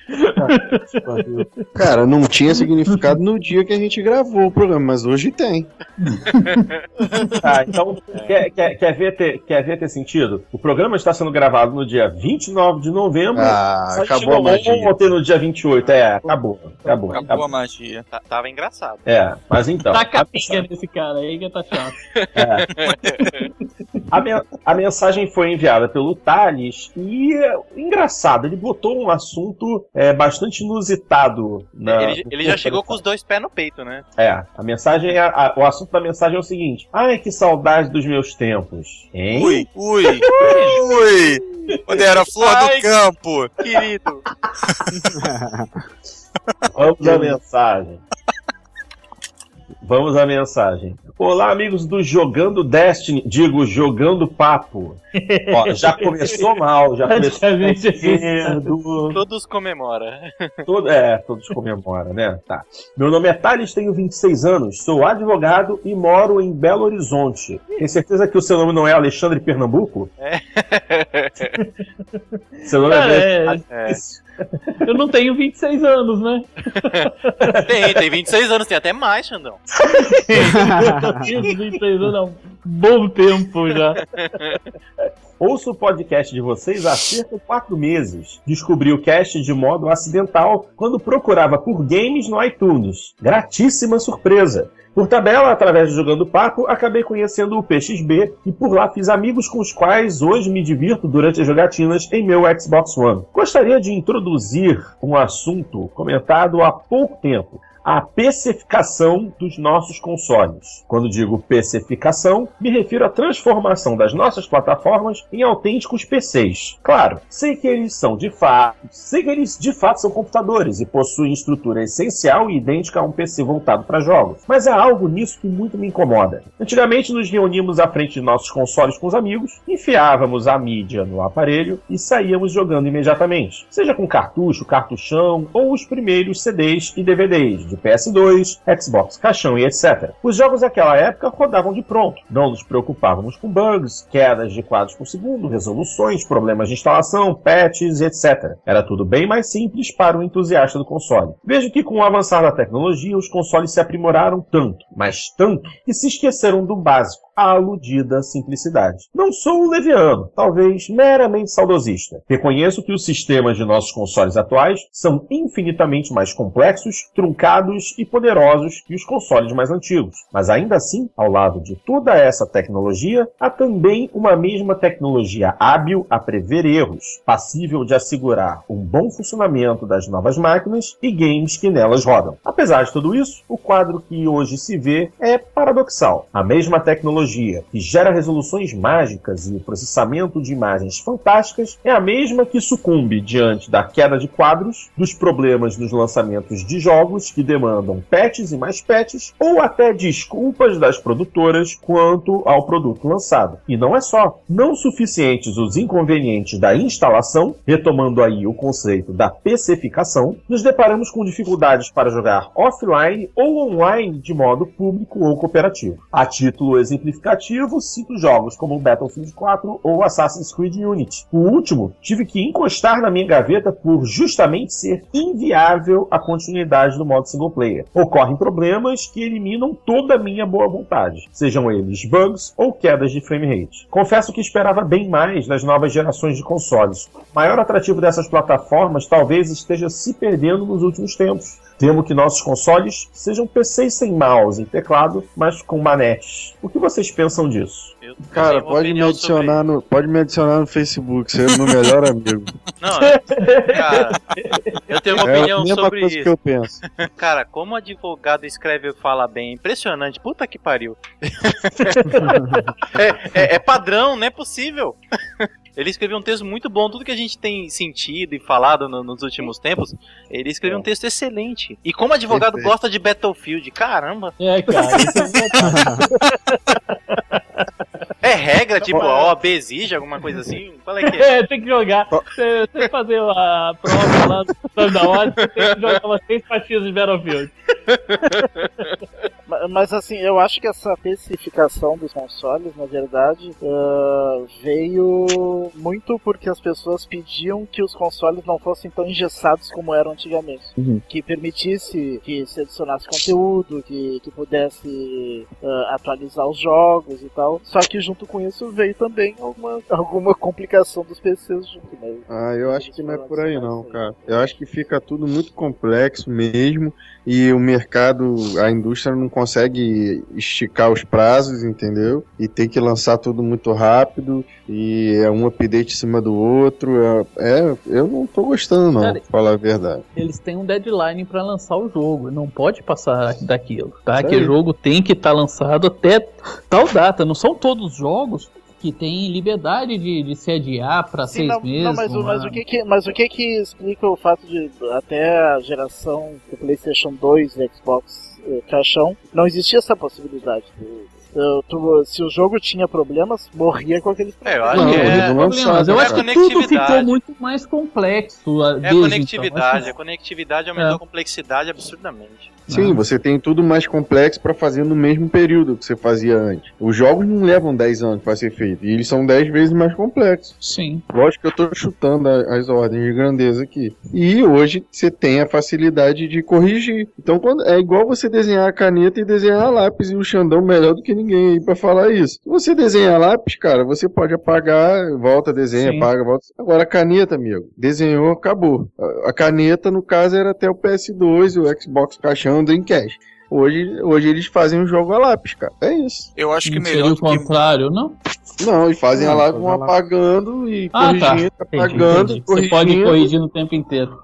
Cara, não tinha significado no dia que a gente gravou o programa, mas hoje tem. Tá, então, quer, quer, quer, ver ter, quer ver ter sentido? O programa está sendo gravado no dia 29 de novembro. Ah, acabou a magia. Ontem no dia 28. É, acabou. Acabou. Acabou acabou. a magia. Tá- tava engraçado. É, mas então. Tá capinha nesse cara aí que tá chato. A, men- a mensagem foi enviada pelo Thales e, é, engraçado, ele botou um assunto é, bastante inusitado. Na, ele ele já chegou com os dois pés no peito, né? É, a mensagem, é- a- o assunto da mensagem é o seguinte: Ai, que saudade dos meus tempos. Hein? Ui, ui, ui. Quando era flor Ai. do campo. Querido. Vamos à mensagem. Vamos à mensagem. Olá, amigos do Jogando Destiny, digo, Jogando Papo. Ó, já começou mal, já começou cedo. Todos comemoram. Todo, é, todos comemoram, né? Tá. Meu nome é Thales, tenho 26 anos, sou advogado e moro em Belo Horizonte. Tem certeza que o seu nome não é Alexandre Pernambuco? Seu nome é... é, É. eu não tenho 26 anos, né? Tem, tem 26 anos, tem até mais, Xandão. Eu tenho 26 anos há um bom tempo já. Ouço o podcast de vocês há cerca de quatro meses. Descobri o cast de modo acidental quando procurava por games no iTunes. Gratíssima surpresa. Por tabela, através do Jogando Papo, acabei conhecendo o PXB e por lá fiz amigos com os quais hoje me divirto durante as jogatinas em meu Xbox One. Gostaria de introduzir um assunto comentado há pouco tempo. A PCificação dos nossos consoles. Quando digo PCificação, me refiro à transformação das nossas plataformas em autênticos PCs. Claro, sei que eles são de fato, sei que eles de fato são computadores e possuem estrutura essencial e idêntica a um PC voltado para jogos, mas há algo nisso que muito me incomoda. Antigamente nos reuníamos à frente de nossos consoles com os amigos, enfiávamos a mídia no aparelho e saíamos jogando imediatamente, seja com cartucho, cartuchão ou os primeiros CDs e DVDs de PS2, Xbox caixão e etc. Os jogos daquela época rodavam de pronto. Não nos preocupávamos com bugs, quedas de quadros por segundo, resoluções, problemas de instalação, patches, etc. Era tudo bem mais simples para o entusiasta do console. Vejo que com o avançar da tecnologia, os consoles se aprimoraram tanto, mas tanto, que se esqueceram do básico, a aludida simplicidade. Não sou um leviano, talvez meramente saudosista. Reconheço que os sistemas de nossos consoles atuais são infinitamente mais complexos, truncados e poderosos que os consoles mais antigos. Mas ainda assim, ao lado de toda essa tecnologia, há também uma mesma tecnologia hábil a prever erros, passível de assegurar um bom funcionamento das novas máquinas e games que nelas rodam. Apesar de tudo isso, o quadro que hoje se vê é paradoxal. A mesma tecnologia que gera resoluções mágicas e processamento de imagens fantásticas é a mesma que sucumbe diante da queda de quadros, dos problemas nos lançamentos de jogos que demandam patches e mais patches, ou até desculpas das produtoras quanto ao produto lançado. E não é só. Não suficientes os inconvenientes da instalação, retomando aí o conceito da PCificação, nos deparamos com dificuldades para jogar offline ou online de modo público ou cooperativo. A título exemplificativo, cito jogos como Battlefield 4 ou Assassin's Creed Unity. O último, tive que encostar na minha gaveta por justamente ser inviável a continuidade do modo single player. Ocorrem problemas que eliminam toda a minha boa vontade, sejam eles bugs ou quedas de frame rate. Confesso que esperava bem mais nas novas gerações de consoles. O maior atrativo dessas plataformas talvez esteja se perdendo nos últimos tempos. Temo que nossos consoles sejam PCs sem mouse e teclado, mas com manetes. O que vocês pensam disso? Eu Cara, pode me, adicionar no, pode me adicionar no Facebook, você é meu melhor amigo. Não, cara, eu tenho uma é a opinião mesma sobre coisa isso. que eu penso. Cara, como advogado escreve e fala bem, impressionante. Puta que pariu. é, é- é padrão, não é possível. Ele escreveu um texto muito bom, tudo que a gente tem sentido e falado no- nos últimos tempos, ele escreveu um texto excelente. E como advogado Perfeito. gosta de Battlefield, caramba, É, cara. é é regra, tipo, a OAB exige alguma coisa assim? Qual é que é? É, tem que jogar. Você você fazer a prova lá da você tem que jogar umas seis partidas de Battlefield. Ma- Mas assim, eu acho que essa especificação dos consoles, na verdade, ah, veio muito porque as pessoas pediam que os consoles não fossem tão engessados como eram antigamente. Uhum. Que permitisse que se adicionasse conteúdo, que, que pudesse ah, atualizar os jogos e tal. Só que junto com isso veio também alguma, alguma complicação dos PCs junto, né? Ah, eu acho que não é por aí não, cara. Eu acho que fica tudo muito complexo mesmo e o mercado, a indústria não consegue esticar os prazos, entendeu? E tem que lançar tudo muito rápido e é um update em cima do outro. É, é- eu não tô gostando não, Cara, pra falar a verdade. Eles têm um deadline pra lançar o jogo. Não pode passar daquilo, tá? Isso Que o jogo tem que estar lançado até tal data. Não são todos os jogos que têm liberdade de, de se adiar pra Sim, seis não, meses. não, mas, o, mas, o que que, mas o que que explica o fato de até a geração do PlayStation 2 e Xbox caixão não existia essa possibilidade? Tu- se o jogo tinha problemas, morria com aqueles É, eu problemas. acho Não, que eles é, não Problemas. lançaram, Eu é acho cara. que tudo conectividade. ficou muito mais complexo. é a desde conectividade. Então. A conectividade aumentou É. a complexidade absurdamente. Sim, você tem tudo mais complexo pra fazer no mesmo período que você fazia antes. Os jogos não levam 10 anos pra ser feito, e eles são 10 vezes mais complexos. Sim. Lógico que eu tô chutando as ordens de grandeza aqui. E hoje você tem a facilidade de corrigir. Então quando, é igual você desenhar a caneta e desenhar a lápis, e o Xandão melhor do que ninguém aí pra falar isso. Se você desenhar lápis, cara, você pode apagar, volta, desenha, Sim. apaga, volta. Agora a caneta, amigo, desenhou, acabou. A, a caneta, no caso, era até o PS2, o Xbox caixão, o Dreamcast. Hoje, hoje eles fazem um jogo a lápis, cara. É isso. Eu acho que Não seria melhor o do que contrário, não? Não, e fazem Não, a lápis, vão apagando e Ah, tá. corrigindo, Entendi, apagando, entendi. Você pode corrigindo. corrigir no tempo inteiro.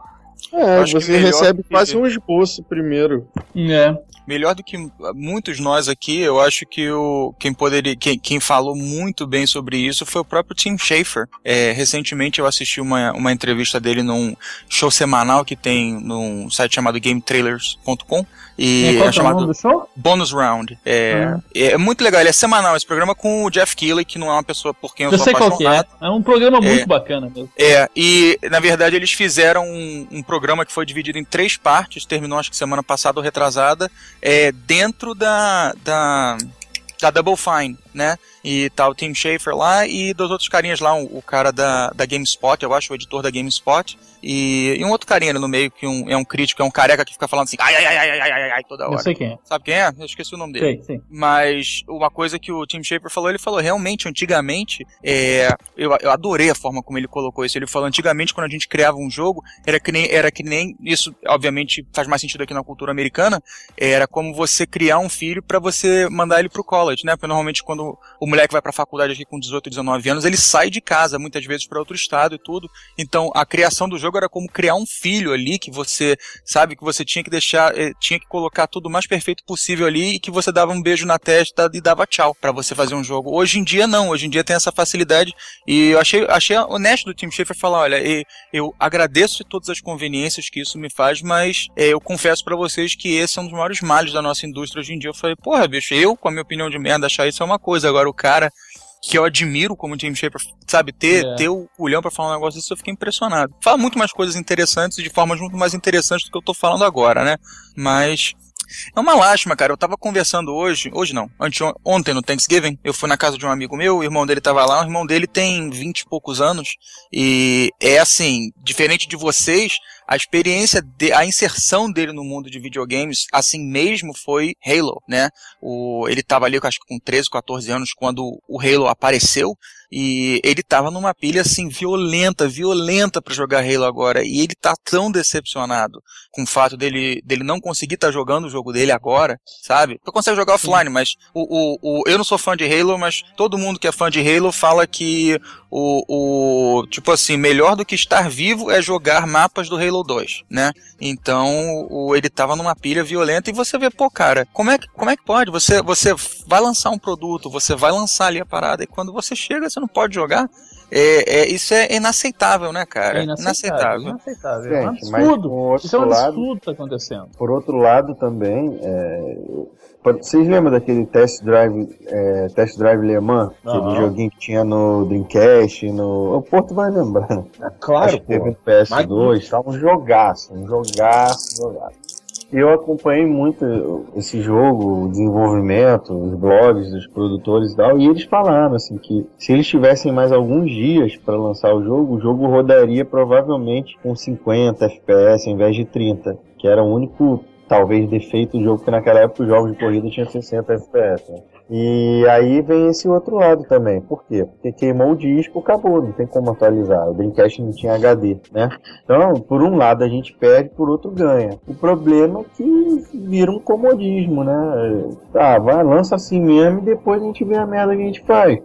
É, você melhor recebe quase um esboço primeiro. É. melhor do que muitos nós aqui, eu acho que o, quem poderia, quem, quem falou muito bem sobre isso foi o próprio Tim Schafer. É, recentemente eu assisti uma, uma entrevista dele num show semanal que tem num site chamado GameTrailers.com e é é o nome chamado? Bonus Round. É, Ah. é muito legal, ele é semanal esse programa com o Jeff Keighley, que não é uma pessoa por quem eu, Eu sou sei qual que é. apaixonado. É um programa muito É. bacana mesmo. É, e na verdade eles fizeram um, um programa que foi dividido em três partes, terminou acho que semana passada ou retrasada, é, dentro da, da, da Double Fine, né? E tá o Tim Schafer lá e dos outros carinhas lá, o, o cara da, da GameSpot, eu acho, o editor da GameSpot, e, e um outro carinha ali no meio, que um, é um crítico, é um careca que fica falando assim, ai, ai, ai, ai, ai, ai, ai, toda Eu hora. sei quem é. Sabe quem é? Eu esqueci o nome dele. Sei, sei. Mas uma coisa que o Tim Schafer falou, ele falou realmente, antigamente, é, eu, eu adorei a forma como ele colocou isso. Ele falou, antigamente, quando a gente criava um jogo, era que nem, era que nem isso, obviamente, faz mais sentido aqui na cultura americana, era como você criar um filho pra você mandar ele pro college, né? Porque normalmente quando o moleque vai pra faculdade aqui com 18, 19 anos, ele sai de casa, muitas vezes pra outro estado e tudo. Então, a criação do jogo era como criar um filho ali, que você, sabe, que você tinha que deixar, eh, tinha que colocar tudo o mais perfeito possível ali e que você dava um beijo na testa e dava tchau pra você fazer um jogo. Hoje em dia não, hoje em dia tem essa facilidade e eu achei, achei honesto do Tim Schafer falar, olha, eu agradeço de todas as conveniências que isso me faz, mas eh, eu confesso pra vocês que esse é um dos maiores males da nossa indústria hoje em dia. Eu falei, porra, bicho, eu, com a minha opinião de merda, achar isso é uma coisa, agora o cara que eu admiro como o Tim Schafer, sabe, ter, É. ter o culhão pra falar um negócio desse, eu fiquei impressionado. Fala muito mais coisas interessantes, de formas muito mais interessantes do que eu tô falando agora, né? Mas é uma lástima, cara. Eu tava conversando hoje, hoje não, ontem no Thanksgiving, eu fui na casa de um amigo meu, o irmão dele tava lá, o irmão dele tem vinte e poucos anos, e é assim, diferente de vocês, a experiência, de, a inserção dele no mundo de videogames, assim mesmo, foi Halo, né? O, ele tava ali, eu acho que com 13, 14 anos, quando o Halo apareceu, e ele tava numa pilha assim violenta, violenta pra jogar Halo agora, e ele tá tão decepcionado com o fato dele, dele não conseguir estar jogando o jogo dele agora, sabe? Tu consegue jogar offline, mas o, o, o, eu não sou fã de Halo, mas todo mundo que é fã de Halo fala que o, o tipo assim, melhor do que estar vivo é jogar mapas do Halo Halo 2, né? Então, o, ele tava numa pilha violenta e você vê, pô, cara, como é que, como é que pode? Você, você vai lançar um produto, você vai lançar ali a parada e quando você chega, você não pode jogar? É, é, isso é inaceitável, né, cara? É inaceitável. inaceitável. inaceitável. Gente, é um absurdo. por outro Isso é um lado- absurdo que tá acontecendo. Por outro lado, também, é, vocês lembram daquele test drive, é, test drive Le Mans? Aquele Aham. joguinho que tinha no Dreamcast, no. O Porto vai lembrar. Acho Claro, que teve no PS2, tá um jogaço, um jogaço, jogaço. Eu acompanhei muito esse jogo, o desenvolvimento, os blogs dos produtores e tal, e eles falaram assim que se eles tivessem mais alguns dias para lançar o jogo, o jogo rodaria provavelmente com 50 FPS ao invés de 30, que era o único talvez defeito do jogo, porque naquela época os jogos de corrida tinham 60 FPS. né? E aí vem esse outro lado também. Por quê? Porque queimou o disco, acabou, não tem como atualizar. O Dreamcast não tinha HD, né? Então, por um lado a gente perde, por outro ganha. O problema é que vira um comodismo, né? Tá, vai, lança assim mesmo e depois a gente vê a merda que a gente faz.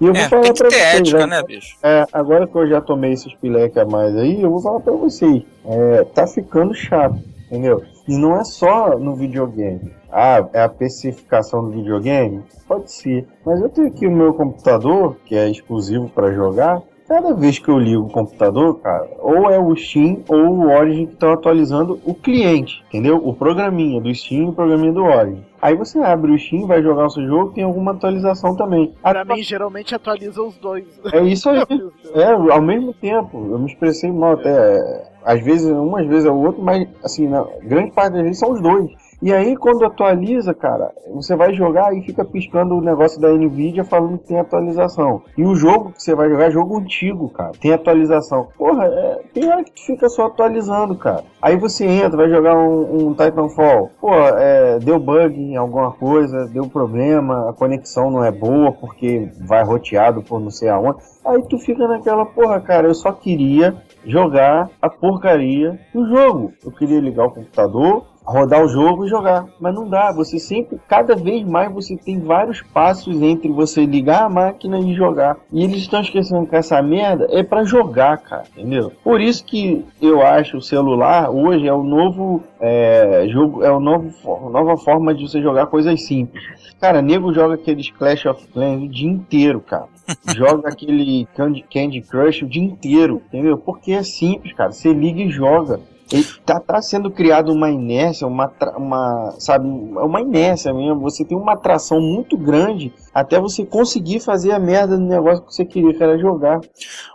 E eu vou É, falar tem que pra ter vocês, ética, né? né, bicho? É, agora que eu já tomei esses pileques a mais aí, eu vou falar pra vocês. É, tá ficando chato, entendeu? E não é só no videogame. Ah, é a especificação do videogame? Pode ser. Mas eu tenho aqui o meu computador, que é exclusivo para jogar. Cada vez que eu ligo o computador, cara, ou é o Steam ou o Origin que estão atualizando o cliente, entendeu? O programinha do Steam e o programinha do Origin. Aí você abre o Steam, vai jogar o seu jogo, tem alguma atualização também. Pra mim, geralmente atualiza os dois. É isso aí. É, ao mesmo tempo, eu me expressei mal até. é, Às vezes, umas vezes é o outro, mas assim, na grande parte das vezes são os dois. E aí, quando atualiza, cara, você vai jogar e fica piscando o negócio da Nvidia falando que tem atualização. E o jogo que você vai jogar é jogo antigo, cara. Tem atualização. Porra, é, tem hora que tu fica só atualizando, cara. Aí você entra, vai jogar um, um Titanfall. Pô, é, deu bug em alguma coisa, deu problema, a conexão não é boa porque vai roteado por não sei aonde. Aí tu fica naquela, porra, cara, eu só queria jogar a porcaria do jogo. Eu queria ligar o computador, rodar o jogo e jogar. Mas não dá, você sempre, cada vez mais você tem vários passos entre você ligar a máquina e jogar. E eles estão esquecendo que essa merda é pra jogar, cara, entendeu? Por isso que eu acho o celular hoje é o novo é, jogo, é o novo, nova forma de você jogar coisas simples. Cara, nego joga aqueles Clash of Clans o dia inteiro, cara. Joga aquele Candy, Candy Crush o dia inteiro, entendeu? Porque é simples, cara. Você liga e joga. E tá, tá sendo criada uma inércia, uma, uma, sabe, é uma inércia mesmo. Você tem uma atração muito grande até você conseguir fazer a merda do negócio que você queria, que era jogar.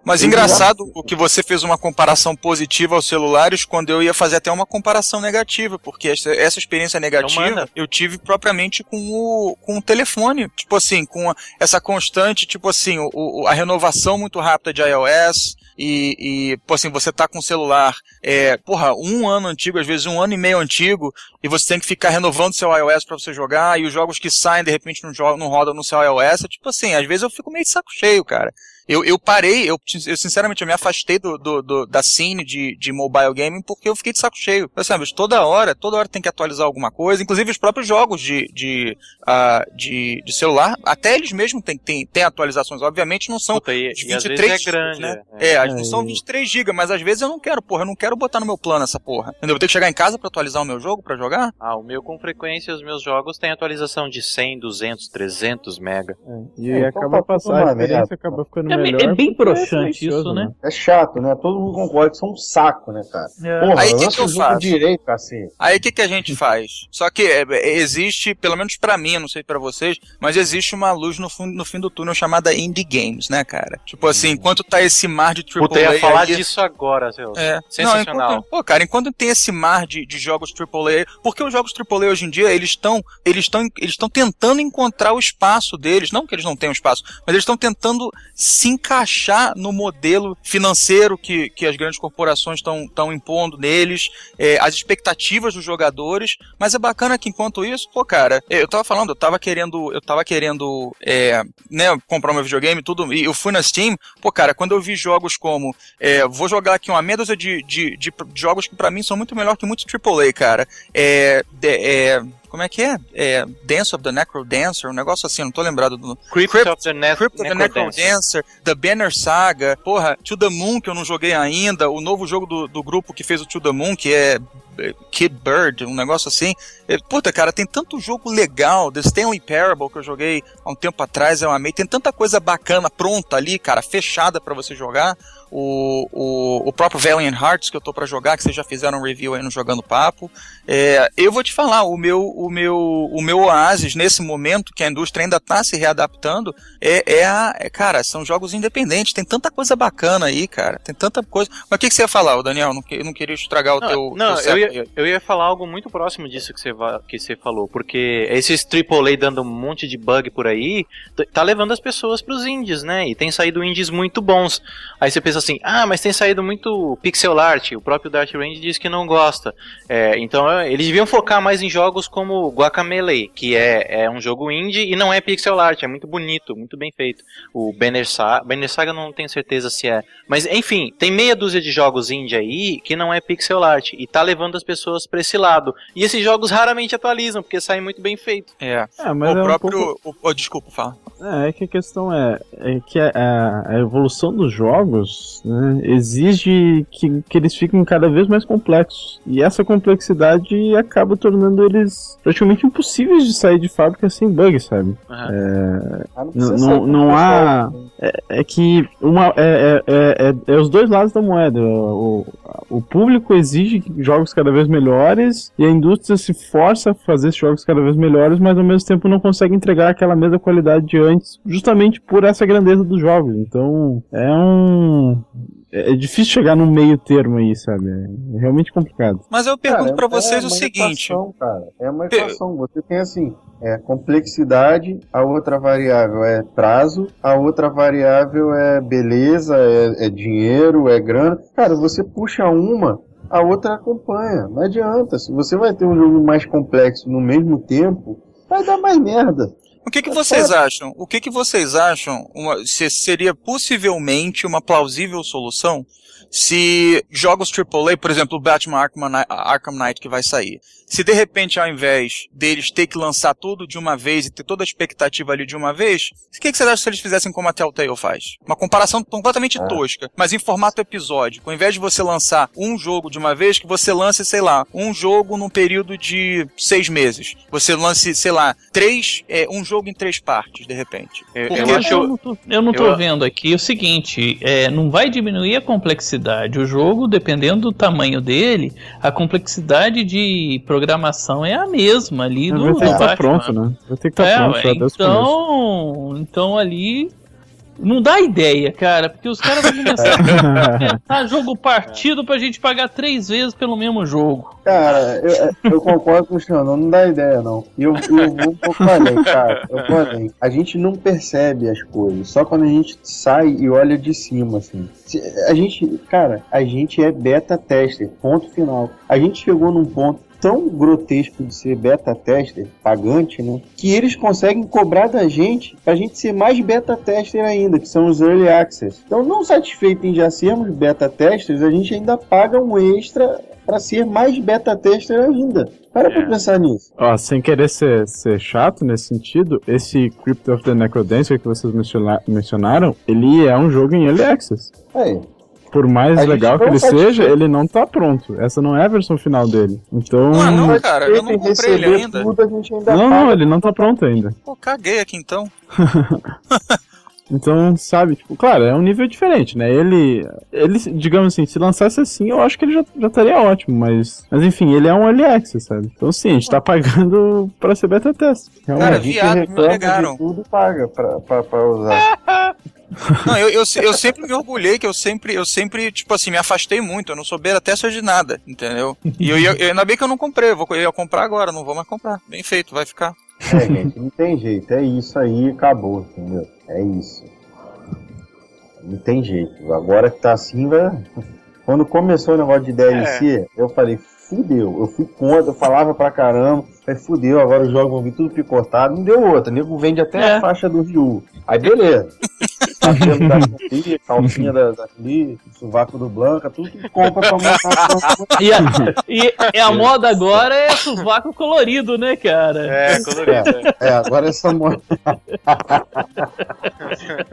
Mas Eu engraçado o que você fez uma comparação positiva aos celulares, quando eu ia fazer até uma comparação negativa, porque essa, essa experiência negativa eu tive propriamente com o, com o telefone. Tipo assim, com a- essa constante, tipo assim, o, o- a renovação muito rápida de iOS. E, e, pô, assim, você tá com o celular, é, porra, um ano antigo, às vezes um ano e meio antigo, e você tem que ficar renovando seu iOS pra você jogar, e os jogos que saem, de repente, não, não rodam no seu iOS, é tipo assim, às vezes eu fico meio de saco cheio, cara. Eu, eu parei, eu, eu sinceramente eu me afastei do, do, do- da scene de, de mobile gaming porque eu fiquei de saco cheio. Eu, sabe, toda hora, toda hora tem que atualizar alguma coisa, inclusive os próprios jogos de, de, ah, de, de celular, até eles mesmos têm, têm, têm atualizações. Obviamente não são Puta, e, de e às 23 vezes é grande. né? é. É, É, são e- 23 GB, mas às vezes eu não quero, porra, eu não quero botar no meu plano essa porra. Entendeu? Eu tenho que chegar em casa pra atualizar o meu jogo, pra jogar? Ah, o meu com frequência, os meus jogos têm atualização de 100, 200, 300 mega. E É, então acaba tá passando, tudo a experiência acaba ficando É, melhor. é bem broxante isso, né? É chato, né? Todo mundo concorda que isso é um saco, né, cara? Porra, Aí, que que eu faço? direito, cacete. Aí o que, que a gente faz? Só que é, é, existe, pelo menos pra mim, eu não sei pra vocês, mas existe uma luz no, fun- no fim do túnel chamada Indie Games, né, cara? Tipo assim, enquanto tá esse mar de AAA Puta, eu ia falar aí- disso agora, seu. É. Sensacional. Não, enquanto, pô, cara, enquanto tem esse mar de, de jogos AAA, porque os jogos AAA hoje em dia, eles estão eles estão eles estão tentando encontrar o espaço deles, não que eles não tenham espaço, mas eles estão tentando se encaixar no modelo financeiro que, que as grandes corporações estão impondo neles, é, as expectativas dos jogadores, mas é bacana que enquanto isso, pô, cara, eu tava falando, eu tava querendo, eu tava querendo, é, né, comprar meu videogame tudo, e eu fui na Steam, pô, cara, quando eu vi jogos como é, vou jogar aqui uma meia dúzia de, de, de, de jogos que pra mim são muito melhor que muitos AAA, cara. É, é, Como é que é? é Dance of the Necro Dancer, um negócio assim, não tô lembrado do. Crypt, Crypt- of the, ne Crypt of the Necro Dancer, The Banner Saga, porra, To the Moon, que eu não joguei ainda, o novo jogo do, do grupo que fez o To the Moon, que é é, Kid Bird, um negócio assim. É, puta, cara, tem tanto jogo legal, The Stanley Parable, que eu joguei há um tempo atrás, eu amei. Tem tanta coisa bacana pronta ali, cara, fechada pra você jogar. O, o, o próprio Valiant Hearts que eu tô pra jogar, que vocês já fizeram um review aí no Jogando Papo. É, eu vou te falar, o meu, o meu, o meu oásis nesse momento que a indústria ainda tá se readaptando é, é a, é, cara, são jogos independentes, tem tanta coisa bacana aí, cara, tem tanta coisa. Mas o que, que você ia falar, Daniel? Não, eu não queria estragar o Não, teu. não, teu eu, ia, eu ia falar algo muito próximo disso que você, que você falou, porque esses AAA dando um monte de bug por aí, tá levando as pessoas pros indies, né? E tem saído indies muito bons. Aí você pensa assim, ah, mas tem saído muito pixel art, o próprio Dark Range diz que não gosta. É, então é, eles deviam focar mais em jogos como Guacamelee, que é, é um jogo indie e não é pixel art, é muito bonito, muito bem feito. O Banner Saga, Banner Saga eu não tenho certeza se é. Mas enfim, tem meia dúzia de jogos indie aí que não é pixel art e tá levando as pessoas pra esse lado. E esses jogos raramente atualizam, porque saem muito bem feitos. É. É, mas o é um próprio. pouco- o- oh, desculpa, fala. É, é que a questão é, é que a, a- a evolução dos jogos né, exige que, que eles fiquem cada vez mais complexos. E essa complexidade acaba tornando eles praticamente impossíveis de sair de fábrica sem bug, sabe? Ah, Não, não, não o há. pessoal. É, é que uma, é, é, é, é- é os dois lados da moeda. O, o público exige jogos cada vez melhores e a indústria se força a fazer esses jogos cada vez melhores, mas ao mesmo tempo não consegue entregar aquela mesma qualidade de antes, justamente por essa grandeza dos jogos. Então é um. É é difícil chegar num meio termo aí, sabe? É realmente complicado. Mas eu pergunto Cara, pra é vocês o uma seguinte. equação, cara. É uma equação. Você tem assim, é complexidade, a outra variável é prazo, a outra variável é beleza, é, é dinheiro, é grana. Cara, você puxa uma, a outra acompanha. Não adianta. Se você vai ter um jogo mais complexo no mesmo tempo, vai dar mais merda. O que, que vocês acham? O que, que vocês acham? Uma, se seria possivelmente uma plausível solução se jogos AAA, por exemplo, o Batman Arkham, Arkham Knight que vai sair, se de repente ao invés deles ter que lançar tudo de uma vez e ter toda a expectativa ali de uma vez, o que, que vocês acham se eles fizessem como a Telltale faz? Uma comparação completamente tosca, mas em formato episódico. Ao invés de você lançar um jogo de uma vez, que você lance, sei lá, um jogo num período de seis meses. Você lance, sei lá, três, é, um jogo em três partes, de repente. Eu, Porque- eu acho. Eu não tô, eu não tô eu- vendo aqui o seguinte: é, não vai diminuir a complexidade. O jogo, dependendo do tamanho dele, a complexidade de programação é a mesma ali do, ter que do estar Batman. pronto, né? Vai ter que estar É, pronto então, então ali não dá ideia, cara, porque os caras vão começar a inventar jogo partido pra gente pagar três vezes pelo mesmo jogo. Cara, eu, eu concordo com o Xandão, não dá ideia não. E eu, eu vou um pouco além, cara. Eu vou além. A gente não percebe as coisas, só quando a gente sai e olha de cima, assim. A gente, cara, a gente é beta tester, ponto final. A gente chegou num ponto tão grotesco de ser beta tester, pagante, né? Que eles conseguem cobrar da gente pra gente ser mais beta tester ainda, que são os early access. Então, não satisfeito em já sermos beta testers, a gente ainda paga um extra pra ser mais beta tester ainda. Para pra É. pensar nisso. Ó, sem querer ser, ser chato nesse sentido, esse Crypt of the Necrodancer que vocês menciona- mencionaram, ele é um jogo em Early Access. Aí, Por mais A legal que ele seja, ele não tá pronto. Essa não é a versão final dele. Então. Ah, não, cara, eu não comprei ele ainda. Tudo, a gente ainda Não, paga. não, ele não tá pronto ainda. Pô, caguei aqui então. Então, sabe, tipo, claro, é um nível diferente, né? Ele, ele, digamos assim, se lançasse assim, eu acho que ele já, já estaria ótimo, mas, mas enfim, ele é um early access, sabe? Então sim, a gente tá pagando pra ser beta test. Cara, Realmente. viado, me pegaram. tudo paga pra, pra, pra usar. Não, eu, eu, eu sempre me orgulhei que eu sempre, eu sempre, tipo assim, me afastei muito. Eu não sou beira tester de nada, entendeu? E eu, eu, ainda bem que eu não comprei. Eu, vou, eu ia comprar agora, não vou mais comprar. Bem feito, vai ficar. É, gente, não tem jeito. É isso aí, acabou, entendeu? É isso. Não tem jeito. Agora que tá assim, vai. Quando começou o negócio de DLC, eu falei, fudeu. Eu fui contra, eu falava pra caramba. Falei, fudeu, agora os jogos vão vir tudo picotado. Não deu outra. O nego vende até É. a faixa do Ryu. Aí beleza. Tá tendo da Tri, calcinha da, da Tri, sovaco do Blanca, tudo que compra pra montar. E a, e, e a moda agora é sovaco colorido, né, cara? É, colorido. É, é, agora essa moda.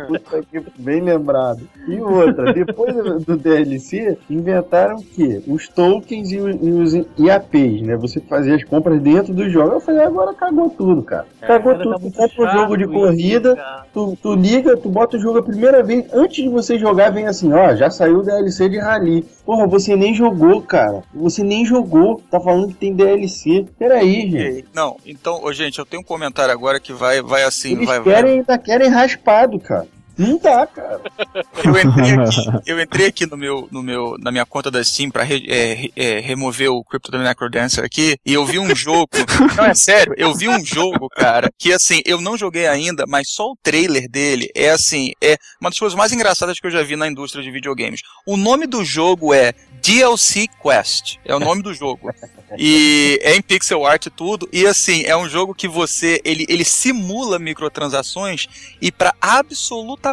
Puta que bem lembrado. E outra, depois do, DLC, inventaram o quê? Os tokens e, o- os IAPs, né? Você fazia as compras dentro do jogo. Eu falei, agora cagou tudo, cara. Cagou Cara, tudo. tá Tu compra chato jogo de corrida, tu, tu liga, tu bota o jogo primeira vez, antes de você jogar, vem assim, ó, já saiu DLC de Rally. Porra, você nem jogou, cara. Você nem jogou. Tá falando que tem DLC. Peraí, gente. Não, então, ô, gente, eu tenho um comentário agora que vai, vai assim, Eles vai, vai. querem, ainda querem raspado, cara. Não dá, cara. Eu entrei aqui, eu entrei aqui no meu, no meu, na minha conta da Steam pra re- é, é, remover o Crypto Necrodancer aqui e eu vi um jogo. não, é sério, eu vi um jogo, cara, que assim, eu não joguei ainda, mas só o trailer dele é assim, é uma das coisas mais engraçadas que eu já vi na indústria de videogames. O nome do jogo é DLC Quest, é o nome do jogo. E é em pixel art e tudo. E assim, é um jogo que você. Ele, ele simula microtransações. E para absolutamente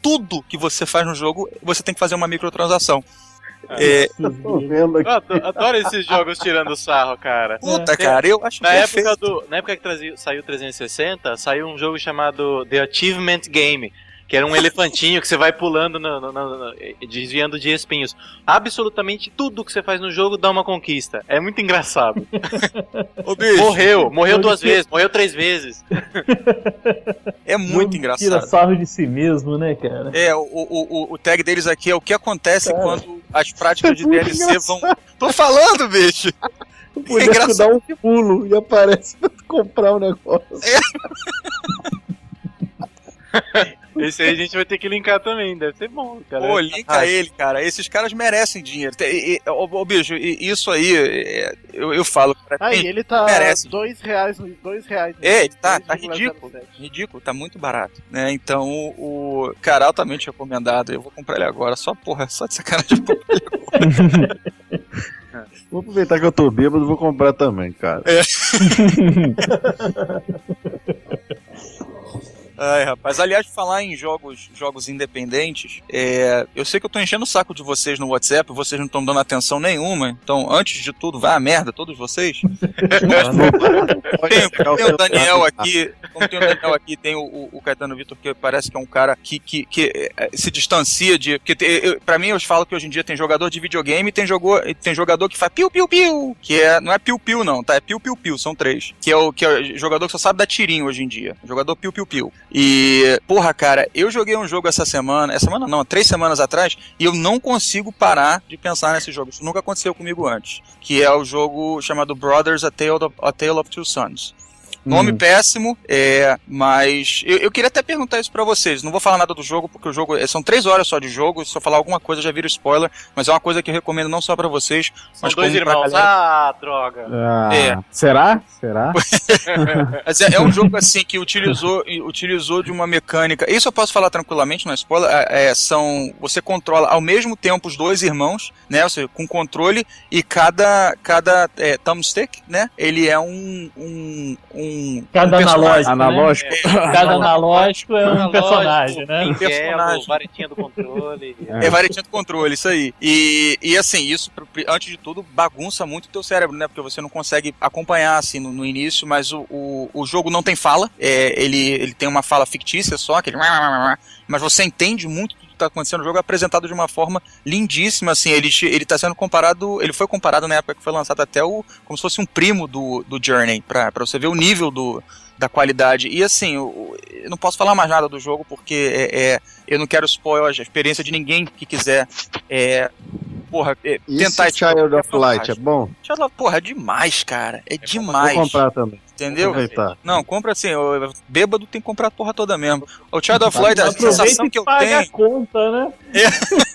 tudo que você faz no jogo, você tem que fazer uma microtransação. É, aqui. Eu ado- adoro esses jogos tirando sarro, cara. puta, cara, eu acho Na perfeito. época, do, na época que saiu o 360, saiu um jogo chamado The Achievement Game. Que era um elefantinho que você vai pulando, no- no- no- no- desviando de espinhos. Absolutamente tudo que você faz no jogo dá uma conquista. É muito engraçado. Ô, bicho, Morreu, morreu duas ser. vezes, morreu três vezes. é muito Tira engraçado. sarro de si mesmo, né, cara? É, o, o, o, o tag deles aqui é o que acontece Cara, quando as práticas de é muito DLC vão. Tô falando, bicho! O É boneco engraçado. dá um pulo e aparece pra tu comprar o negócio. Esse aí a gente vai ter que linkar também, deve ser bom, cara. Pô, linka ele, cara. Esses caras merecem dinheiro. E- e- Ô, ô, bicho, e- isso aí, é, eu, eu falo pra Aí, quem ele tá merece. dois reais, dois reais. É, ele tá- tá 2,07. ridículo. ridículo, tá muito barato, né? Então, o, o- cara, altamente recomendado. Eu vou comprar ele agora, só porra, só de sacanagem. eu vou comprar ele agora. Vou aproveitar que eu tô bêbado e vou comprar também, cara. Ai, rapaz. Aliás, falar em jogos, jogos independentes, é, eu sei que eu tô enchendo o saco de vocês no WhatsApp, vocês não estão dando atenção nenhuma. Então, antes de tudo, vá a merda, todos vocês. tem, tem o Daniel aqui, como tem o Daniel aqui, tem o, o- Caetano Vitor, que parece que é um cara que, que, que, eh, se distancia de. Porque eu- pra mim, eu falo que hoje em dia tem jogador de videogame e tem, jogou, e tem jogador que faz piu-piu-piu, que é, não é piu-piu, não, tá? É piu-piu-piu, são três. Que é o que é o jogador que só sabe dar tirinho hoje em dia. Jogador piu-piu-piu. E, porra, cara, eu joguei um jogo essa semana, essa semana não, três semanas atrás, e eu não consigo parar de pensar nesse jogo. Isso nunca aconteceu comigo antes. Que é o jogo chamado Brothers A Tale of, A Tale of Two Sons. Nome Hum. péssimo, é, mas eu, eu queria até perguntar isso pra vocês. Não vou falar nada do jogo, porque o jogo é- são três horas só de jogo. Se eu falar alguma coisa já vira spoiler, mas é uma coisa que eu recomendo não só pra vocês, São mas dois como pra irmãos. galera. Ah, droga. Ah, É. Será? Será? Mas é, é um jogo assim que utilizou, utilizou de uma mecânica. Isso eu posso falar tranquilamente, não é spoiler. É, é, são você controla ao mesmo tempo os dois irmãos, né? Ou seja, com controle e cada cada é, thumbstick, né? Ele é um um, um Cada um analógico. Analógico. Né? Cada analógico é um Analógico, personagem, né? Um personagem. varetinha do controle. É varetinha do controle, isso aí. E, e assim, isso, antes de tudo, bagunça muito o teu cérebro, né? Porque você não consegue acompanhar, assim, no, no início, mas o, o, o jogo não tem fala. É, ele, ele tem uma fala fictícia só, aquele... Mas você entende muito tudo que tá acontecendo no jogo, é apresentado de uma forma lindíssima, assim. Ele, ele tá sendo comparado... Ele foi comparado na época que foi lançado até o... Como se fosse um primo do, do Journey, pra, pra você ver o nível do... Da qualidade. E assim, eu, eu não posso falar mais nada do jogo porque é, é, eu não quero spoiler a experiência de ninguém que quiser é, porra, é, E tentar esse Child of Light é bom? Child of- Porra, é demais, cara. É, Vou demais. comprar também. Entendeu? Aproveitar. Não, compra assim, o bêbado tem que comprar a porra toda mesmo. O Child of Light, a Aproveita sensação que eu paga tenho. a conta, né?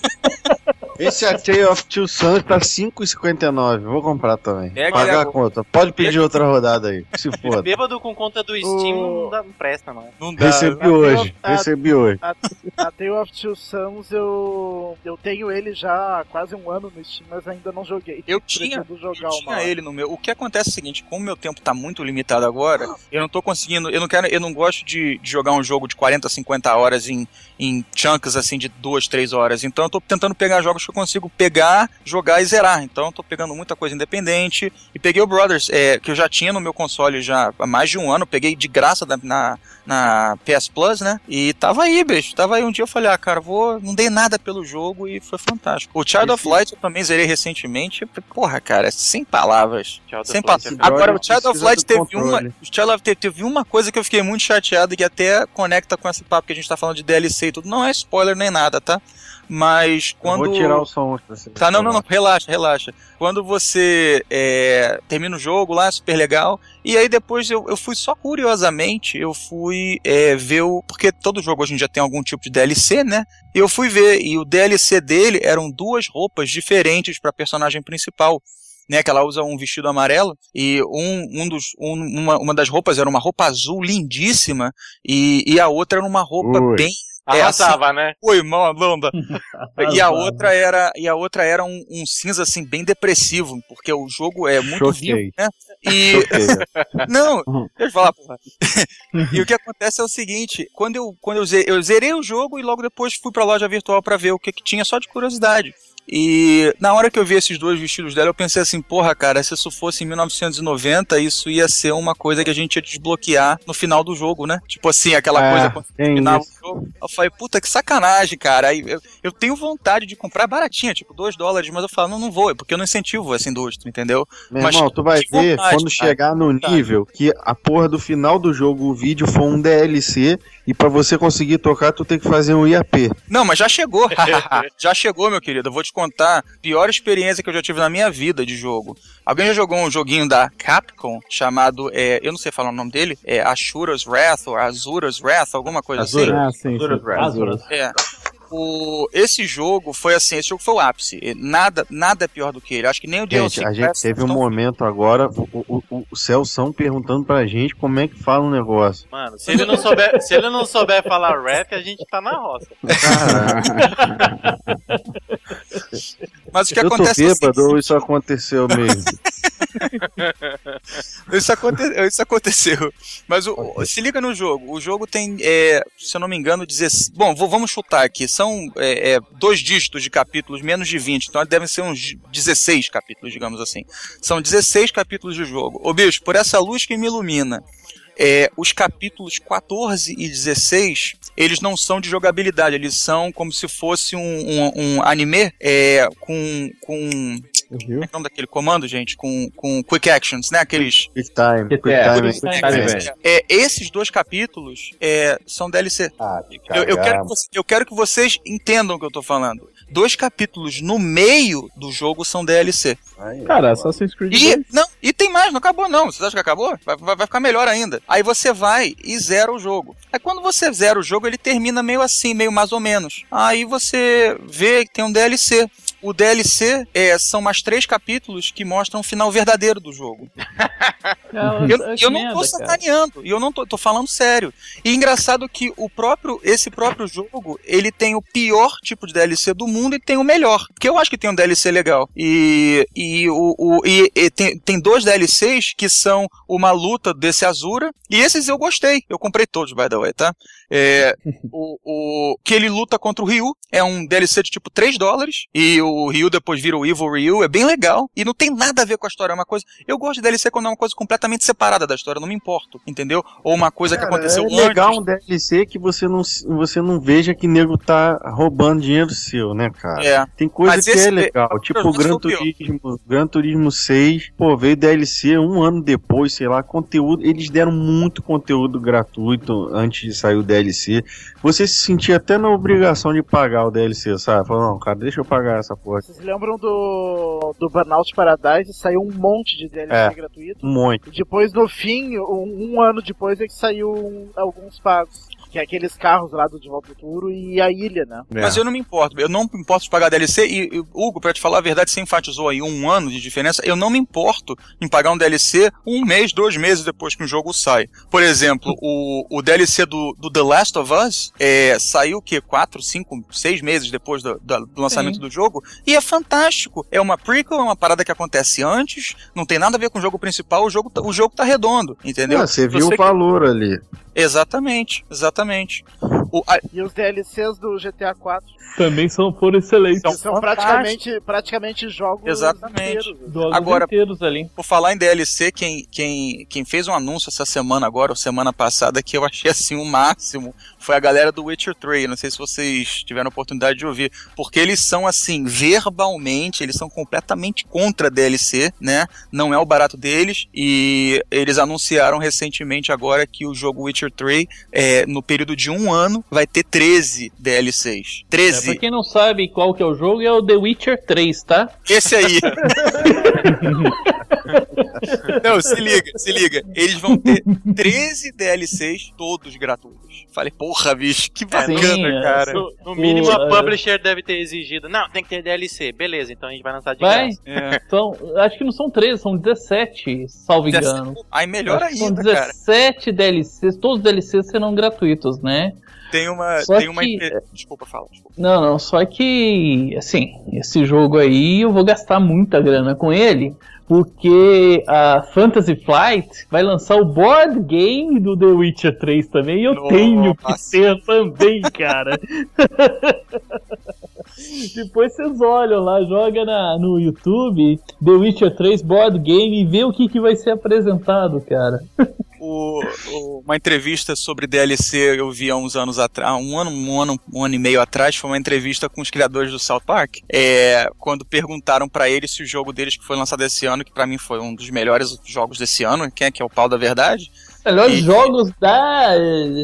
Esse A Tale of Two Sons tá 5,59. Vou comprar também. É, Pagar a conta. Pode pedir outra rodada aí. Se foda. Bêbado com conta do Steam não, dá, não presta, não. Não dá. Recebi A hoje. Tale of- Recebi hoje. A, a Tale of Two Sons eu, eu tenho ele já há quase um ano no Steam, mas ainda não joguei. Eu tinha, jogar eu tinha ele no meu. O que acontece é o seguinte, como meu tempo tá muito limitado agora, eu não tô conseguindo, eu não quero, eu não gosto de, de jogar um jogo de 40, 50 horas em, em chunks assim de 2, 3 horas. Então eu tô tentando pegar jogos que eu consigo pegar, jogar e zerar. Então eu tô pegando muita coisa independente e peguei o Brothers, é, que eu já tinha no meu console já há mais de um ano, peguei de graça da- na, na PS Plus, né? E tava aí, bicho. Tava aí um dia eu falei, ah, cara, vou, não dei nada pelo jogo e foi fantástico. O Child of Light eu também zerei recentemente. Porra, cara, sem palavras. Child Sem Light palavras. é Agora, o Precisa Child of Light teve. Uma. O Child of Light teve uma coisa que eu fiquei muito chateado e até conecta com esse papo que a gente tá falando de DLC e tudo. Não é spoiler nem nada, tá? Mas quando. Vou tirar o som. pra você Tá, não, não, não, relaxa, relaxa. Quando você é, termina o jogo lá, é super legal. E aí depois eu, eu fui só curiosamente, eu fui é, ver o. Porque todo jogo hoje em dia tem algum tipo de DLC, né? E eu fui ver, e o DLC dele eram duas roupas diferentes pra personagem principal. Né, que ela usa um vestido amarelo e um, um dos, um- uma, uma das roupas era uma roupa azul lindíssima e, e a outra era uma roupa Ui. bem É, Arrasava, né? Oi, Malanda. e a Arrasava. outra era e a outra era um, um cinza assim bem depressivo, porque o jogo é muito Choquei. vivo, né? E não, deixa eu falar, porra. e o que acontece é o seguinte, quando eu quando eu zerei, eu zerei o jogo e logo depois fui pra loja virtual pra ver o que, que tinha só de curiosidade. E na hora que eu vi esses dois vestidos dela, eu pensei assim, porra, cara, se isso fosse em 1990, isso ia ser uma coisa que a gente ia desbloquear no final do jogo, né? Tipo assim, aquela É, coisa quando terminava o jogo. Eu falei, puta, que sacanagem, cara. Aí eu, eu tenho vontade de comprar baratinha, tipo, 2 dólares, mas eu falo, não, não vou, é porque eu não incentivo essa indústria, entendeu? Meu Mas irmão, tu vai ver vontade, quando cara. chegar no Vontade. nível que a porra do final do jogo, o vídeo, for um DLC e pra você conseguir tocar, tu tem que fazer um IAP. Não, mas já chegou. já chegou, meu querido. Eu vou te contar a pior experiência que eu já tive na minha vida de jogo. Alguém já jogou um joguinho da Capcom chamado, é, eu não sei falar o nome dele, é Ashura's Wrath ou Azura's Wrath, alguma coisa assim? Ah, sim, sim. Azura. É. O, esse jogo foi assim, esse jogo foi o ápice. Nada, nada é pior do que ele. Acho que nem o DLC. Gente, a gente teve um tão- momento agora, o, o, o, o Celção perguntando pra gente como é que fala um negócio. Mano, se ele não souber, se ele não souber falar rap, a gente tá na roça. Mas o que Eu tô acontece é o bêbado ou isso aconteceu mesmo? Isso, aconte- isso aconteceu. Mas o, o- se liga no jogo. O jogo tem, é, se eu não me engano, 16. Bom, vou- vamos chutar aqui. São é, é, dois dígitos de capítulos, menos de 20. Então devem ser uns 16 capítulos, digamos assim. São 16 capítulos de jogo. Ô bicho, por essa luz que me ilumina. é, os capítulos 14 e 16, eles não são de jogabilidade, eles são como se fosse um, um, um anime é, com, com. Como é é o nome daquele comando, gente? Com, com quick actions, né? Aqueles. Quick time, quick É, time. quick time event. É, esses dois capítulos é, são DLC. Ah, Eu, eu quero que você- eu quero que vocês entendam o que eu tô falando. Dois capítulos no meio do jogo são DLC. Aí, Cara, Assassin's Creed E, 2. não, e tem mais, não acabou não. Você acha que acabou? Vai, vai- vai ficar melhor ainda. Aí você vai e zera o jogo. Aí quando você zera o jogo, ele termina meio assim, meio mais ou menos. Aí você vê que tem um DLC. O DLC é, são mais três capítulos que mostram o final verdadeiro do jogo. Eu, eu não tô sacaneando, e eu não tô, tô falando sério. E engraçado que o próprio, esse próprio jogo, ele tem o pior tipo de DLC do mundo e tem o melhor. Porque eu acho que tem um DLC legal. E, e, o, o- e, e tem, tem dois DLCs que são uma luta desse Azura, e esses eu gostei. Eu comprei todos, by the way, tá? É, o, o, que ele luta contra o Ryu, é um DLC de tipo 3 dólares, e o Ryu depois vira o Evil Ryu, é bem legal, e não tem nada a ver com a história, é uma coisa... Eu gosto de DLC quando é uma coisa completamente separada da história, não me importo, entendeu? Ou uma coisa que Cara, aconteceu é antes. legal um DLC que você não, você não veja que nego tá roubando dinheiro seu, né, cara? É. Tem coisa Mas que esse é legal, tipo o Gran o. Turismo, Gran Turismo 6, pô, veio DLC um ano depois, sei lá, conteúdo, eles deram muito conteúdo gratuito antes de sair o DLC. Você se sentia até na obrigação de pagar o DLC, sabe? Falou, não, cara, deixa eu pagar essa porra. Vocês lembram do, do Burnout Paradise? Saiu um monte de DLC É. gratuito. Um monte. E depois, no fim, um, um ano depois, é que saiu um- alguns pagos. Que é aqueles carros lá do De Volta ao Futuro e a ilha, né? Mas eu não me importo, eu não me importo de pagar DLC e, e, Hugo, pra te falar a verdade, você enfatizou aí um ano de diferença, eu não me importo em pagar um DLC um mês, dois meses depois que o jogo sai. Por exemplo, o, o DLC do, do The Last of Us é, saiu o quê? Quatro, cinco, seis meses depois do, do, do lançamento Sim. do jogo e é fantástico. É uma prequel, é uma parada que acontece antes, não tem nada a ver com o jogo principal, o jogo, tá- o jogo tá redondo, entendeu? Ah, você viu o que- valor ali. Exatamente, exatamente. O, a- E os DLCs do GTA 4 Também são, foram excelentes. que são praticamente, praticamente jogos Exatamente. inteiros. Jogos Agora- inteiros ali. Por falar em DLC, quem, quem, quem fez um anúncio essa semana agora, ou semana passada, que eu achei assim o máximo, foi a galera do Witcher 3. Não sei se vocês tiveram a oportunidade de ouvir. Porque eles são assim, verbalmente, eles são completamente contra DLC, né? Não é o barato deles. E eles anunciaram recentemente agora que o jogo Witcher 3, é, no período de um ano, vai ter 13 DLCs. É, 13. pra quem não sabe qual que é o jogo, é o The Witcher 3, tá? Esse aí. Não, se liga, se liga. Eles vão ter 13 DLCs, todos gratuitos. Falei, porra, bicho, que bacana, Sim, é, cara. No, no mínimo, O, a é. publisher deve ter exigido. Não, tem que ter DLC. Beleza, então a gente vai lançar de Vai? graça. É. Então, acho que não são 13, são 17, salvo engano. Aí melhor Acho que são ainda, cara. 17 DLCs, todos os DLCs serão gratuitos, né? Tem uma. Só Tem uma que- empre- Desculpa, fala. Desculpa. Não, não, só que, assim, esse jogo aí eu vou gastar muita grana com ele, porque a Fantasy Flight vai lançar o board game do The Witcher 3 também, e eu Nossa. tenho que ter também, cara. Depois vocês olham lá, joga na, no YouTube The Witcher 3 board game e vê o que, que vai ser apresentado, cara. O- o- uma entrevista sobre DLC eu vi há uns anos atrás, um ano, um ano, um ano e meio atrás, foi uma entrevista com os criadores do South Park. É, quando perguntaram pra eles se o jogo deles que foi lançado esse ano, que pra mim foi um dos melhores jogos desse ano, quem é que é o pau da verdade? Melhores E- jogos da.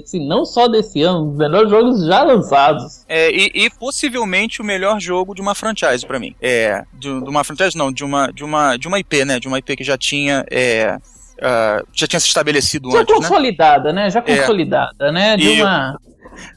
Assim, não só desse ano, os melhores jogos já lançados. É, e, e possivelmente o melhor jogo de uma franchise pra mim. É, de, de uma franchise não, de uma, de uma, de uma IP, né? De uma IP que já tinha, é, ah, já tinha se estabelecido Já antes, né? consolidada, né? Já É. consolidada, né? De E- uma.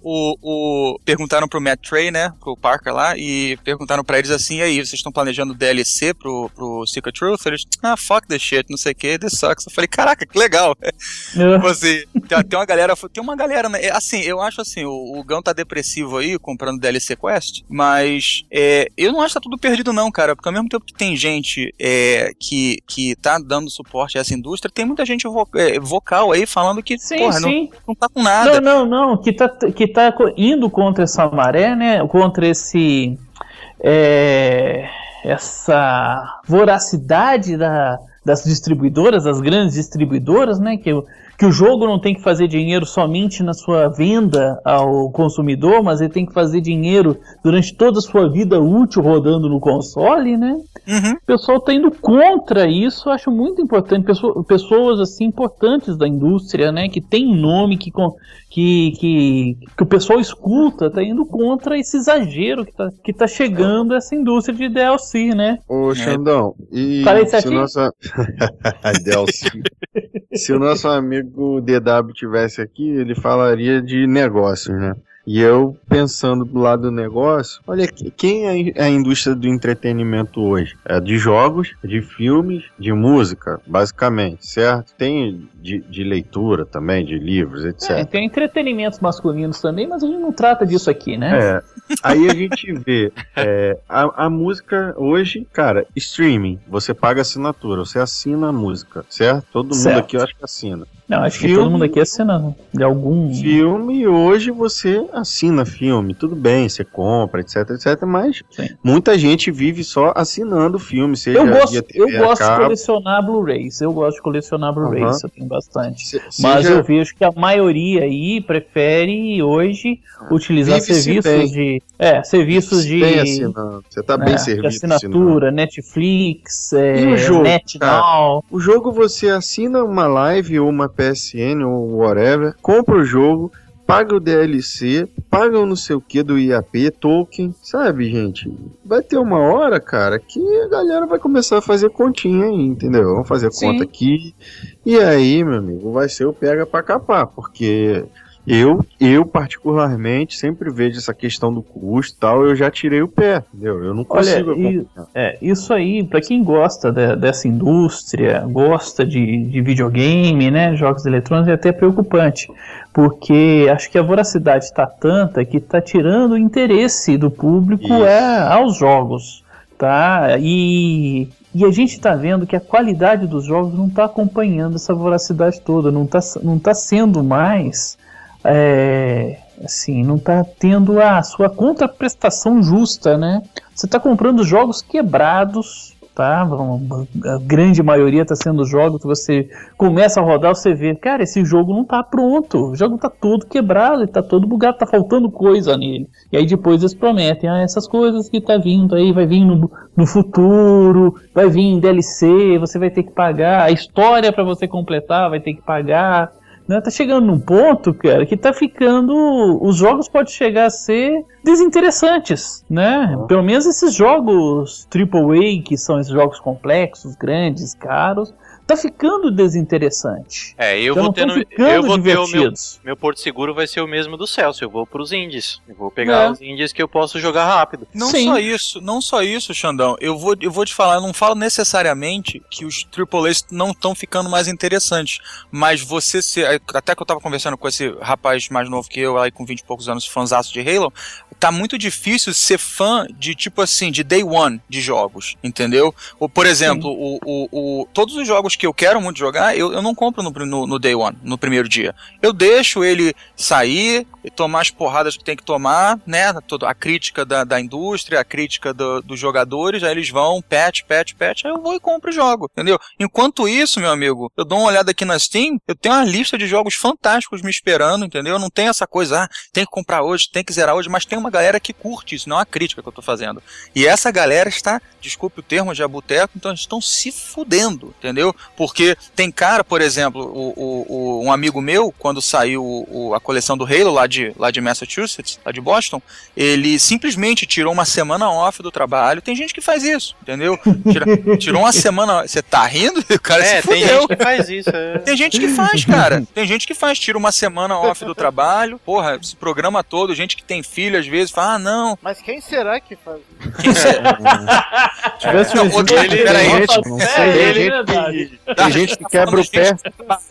O, o- perguntaram pro Matt Trey, né, pro Parker lá, e perguntaram pra eles assim, e aí, vocês estão planejando DLC pro, pro Secret Truth? Eles, ah, fuck this shit, não sei o que, this sucks. Eu falei, caraca, que legal. Tipo assim, tem, tem uma galera, tem uma galera, né, é, assim, eu acho assim, o, o Gão tá depressivo aí, comprando DLC Quest, mas é, eu não acho que tá tudo perdido não, cara, porque ao mesmo tempo que tem gente é, que, que tá dando suporte a essa indústria, tem muita gente vo- é, vocal aí falando que, Sim, porra, não, sim. não tá com nada. Não, não, não. Que tá, que tá indo contra essa maré, né? Contra esse. é, essa voracidade da, das distribuidoras, das grandes distribuidoras, né? Que, que o jogo não tem que fazer dinheiro somente na sua venda ao consumidor, mas ele tem que fazer dinheiro durante toda a sua vida útil rodando no console, né? Uhum. O pessoal tá indo contra isso, eu acho muito importante. Pessoa- pessoas assim importantes da indústria, né, que tem nome, que, que, que, que o pessoal escuta, tá indo contra esse exagero que tá, que tá chegando essa indústria de DLC, né? Ô, Xandão, e Falei se o certinho? se o nosso amigo DW tivesse aqui, ele falaria de negócios, né? E eu, pensando do lado do negócio, olha, que- quem é a indústria do entretenimento hoje? É de jogos, de filmes, de música, basicamente, certo? Tem de, de leitura também, de livros, É, etc. tem entretenimentos masculinos também, mas a gente não trata disso aqui, né? É. Aí a gente vê é, a, a música hoje, cara, streaming. Você paga assinatura, você assina a música, certo? Todo mundo Certo. aqui eu acho que assina. Não, acho que Filme- todo mundo aqui assina de algum. Filme, hoje você assina filme, tudo bem, você compra, etc, etc, mas Sim. muita gente vive só assinando filme, seja Eu gosto, eu gosto de colecionar Blu-rays. Eu gosto de colecionar Blu-rays, Aham. eu tenho bastante. se- Mas seja- eu vejo que a maioria aí prefere hoje utilizar serviços de. É, serviços de. assinando, você tá bem né, servido. de assinando. assinatura, Netflix, é, E o jogo, NetNow. O jogo você assina uma live ou uma PSN ou whatever, compra o jogo, paga o DLC, paga o não sei o que do IAP, token, sabe, gente? Vai ter uma hora, cara, que a galera vai começar a fazer continha aí, entendeu? Vamos fazer Sim. conta aqui. E aí, meu amigo, vai ser o pega pra capar, porque Eu, eu particularmente, sempre vejo essa questão do custo e tal, eu já tirei o pé, entendeu? Eu não consigo Olha, e-. É, isso aí, pra quem gosta de- dessa indústria, gosta de, de videogame, né, jogos eletrônicos, é até preocupante, porque acho que a voracidade está tanta que está tirando o interesse do público Isso. é, aos jogos, tá? E, e a gente está vendo que a qualidade dos jogos não está acompanhando essa voracidade toda, não está não tá sendo mais é, assim, não está tendo a sua contraprestação justa, né? Você está comprando jogos quebrados, tá? A grande maioria está sendo jogos que você começa a rodar, você vê, cara, esse jogo não está pronto, o jogo está todo quebrado, está todo bugado, está faltando coisa nele. E aí depois eles prometem, ah, essas coisas que tá vindo aí, vai vir no, no futuro, vai vir em DLC, você vai ter que pagar, a história para você completar vai ter que pagar. Né? Tá chegando num ponto, cara, que tá ficando. Os jogos podem chegar a ser desinteressantes, né? Pelo menos esses jogos AAA, que são esses jogos complexos, grandes, caros, tá ficando desinteressante. É, eu Já vou eu vou ter o meu, divertidos. meu porto seguro vai ser o mesmo do Celso. Eu vou pros indies. Eu vou pegar É. os indies que eu posso jogar rápido. Não Sim. só isso, não só isso, Xandão. Eu vou, eu vou te falar, eu não falo necessariamente que os AAAs não estão ficando mais interessantes, mas você ser, até que eu tava conversando com esse rapaz mais novo que eu, aí com 20 e poucos anos, fãzaço de Halo, tá muito difícil ser fã de tipo assim, de day one de jogos, entendeu? Ou, por exemplo, o, o, o- todos os jogos que eu quero muito jogar, eu, eu não compro no, no, no day one, no primeiro dia. Eu deixo ele sair e tomar as porradas que tem que tomar, né? Toda a crítica da, da indústria, a crítica do- dos jogadores, aí eles vão, patch, patch, patch, aí eu vou e compro e jogo, entendeu? Enquanto isso, meu amigo, eu dou uma olhada aqui na Steam, eu tenho uma lista de jogos fantásticos me esperando, entendeu? Não tem essa coisa, ah, tem que comprar hoje, tem que zerar hoje, mas tem uma galera que curte isso, não é uma crítica que eu tô fazendo. E essa galera está, desculpe o termo, já é boteco, então eles estão se fudendo, entendeu? Porque tem cara, por exemplo, o, o- o- um amigo meu, quando saiu o- a coleção do Halo lá de, lá de Massachusetts, lá de Boston, ele simplesmente tirou uma semana off do trabalho. Tem gente que faz isso, entendeu? Tira- tirou uma semana. Você tá rindo? O cara É, se tem fudeu. gente que faz isso. é. Tem gente que faz, cara. Tem gente que faz, tira uma semana off do trabalho. Porra, esse programa todo, gente que tem filho às vezes fala, ah, não. Mas quem será que faz isso? Quem será? tivesse um outro- ele- peraí, não É, sei. tem ele, gente né, Dali? Tem gente que quebra o pé,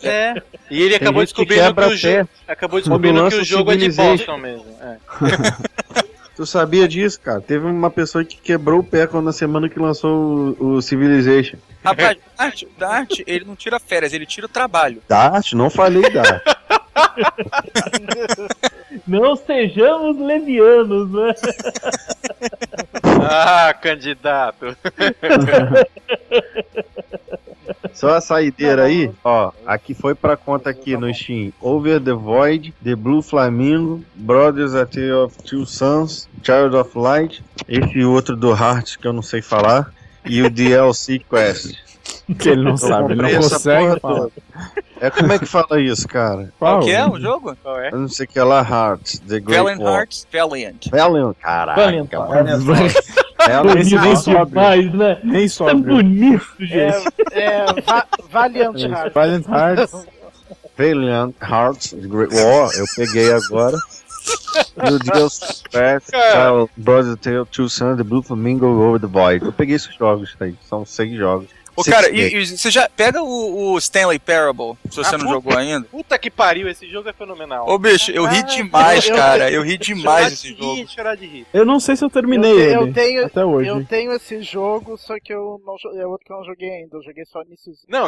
É. E ele acabou que descobrindo que, quebra o jogo. pé. Acabou descobrindo que o jogo é de Civilization. Boston mesmo. É. Tu sabia disso, cara? Teve uma pessoa que quebrou o pé quando na semana que lançou o, o Civilization. Rapaz, da arte, da arte, ele não tira férias, ele tira o trabalho. Da arte? Não falei da arte. Não sejamos levianos, né? Ah, candidato. Só a saideira aí, ó. Aqui foi pra conta aqui no Steam. Over the Void, The Blue Flamingo, Brothers A Tale of Two Sons, Child of Light, esse outro do Heart que eu não sei falar, e o DLC Quest. Que ele não Eu sabe, ele não consegue falar. É como é que fala isso, cara? Qual que é o jogo? Qual é? Eu não sei o que é lá, Heart, The Great Valiant War. Hearts, Valiant. Valiant, caraca. Valiant, Bonito Valiant, nem sobe. demais, né? Nem Tá sobe. bonito, gente. É, é Va Valiant Heart. Valiant Hearts. Valiant Hearts, Great War, eu peguei agora. E o Deus Brother Tale, Two Sons, The Blue Flamingo, Over the Void. Eu peguei esses jogos aí, são seis jogos. Ô, cara, e, e você já pega o, o Stanley Parable, se você Ah, não puta. jogou ainda. Puta que pariu, esse jogo é fenomenal. Ô, bicho, eu ri Ah, demais, eu- cara. Eu ri demais esse de jogo. rir, chorar de rir. Eu não sei se eu terminei eu, ele. eu tenho, Até hoje. eu tenho esse jogo, só que eu não é outro que eu não joguei ainda. Eu joguei só nisso. Não,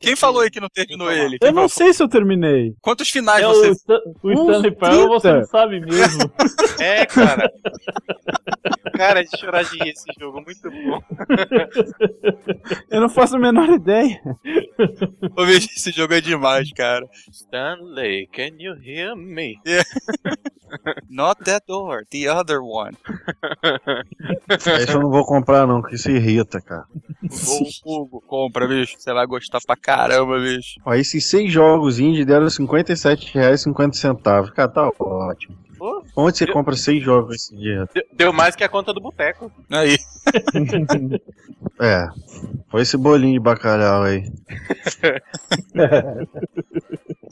Quem falou aí que não terminou ele? Eu não sei se eu terminei. Quantos finais É você o, Stanley Parable você 30. não sabe mesmo. É, cara. cara, é de chorar de rir esse jogo, muito bom. Eu não faço a menor ideia. Ô, bicho, esse jogo é demais, cara. Stanley, can you hear me? Not that door, the other one. Esse eu não vou comprar não, que isso irrita, cara. Gol Hugo, compra, bicho. Você vai gostar pra caramba, bicho. Ó, esses seis jogos indie deram R$ 57,50. Cara, tá ótimo. Pô, Onde você compra seis jogos esse dia? deu- Deu mais que a conta do boteco. Aí. É, foi esse bolinho de bacalhau aí.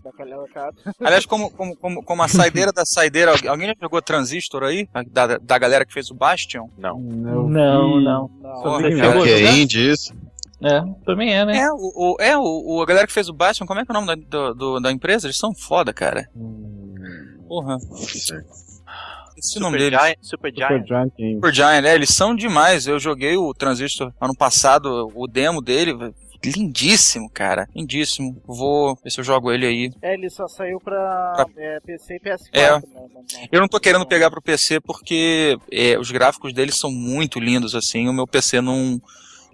Bacalhau Leva caro. Aliás, como, como, como, como a saideira da saideira, alguém- já jogou Transistor aí? Da, da galera que fez o Bastion? Não. Não, vi- não. Não. Porra, não. que é indie isso? É, também é, né? É, o, o- é o, o- a galera que fez o Bastion, como é que é o nome da, do- do- da empresa? Eles são foda, cara. Porra, esqueci o nome Super. Giant, Super Super Giant. Giant Games. Supergiant, é, eles são demais. Eu joguei o Transistor ano passado, o demo dele, lindíssimo, cara. Lindíssimo. Vou ver se eu jogo ele aí. É, ele só saiu pra Pra- é, PC e PS4. É. né? Eu não tô querendo pegar pro PC porque é, os gráficos dele são muito lindos, assim. O meu PC não.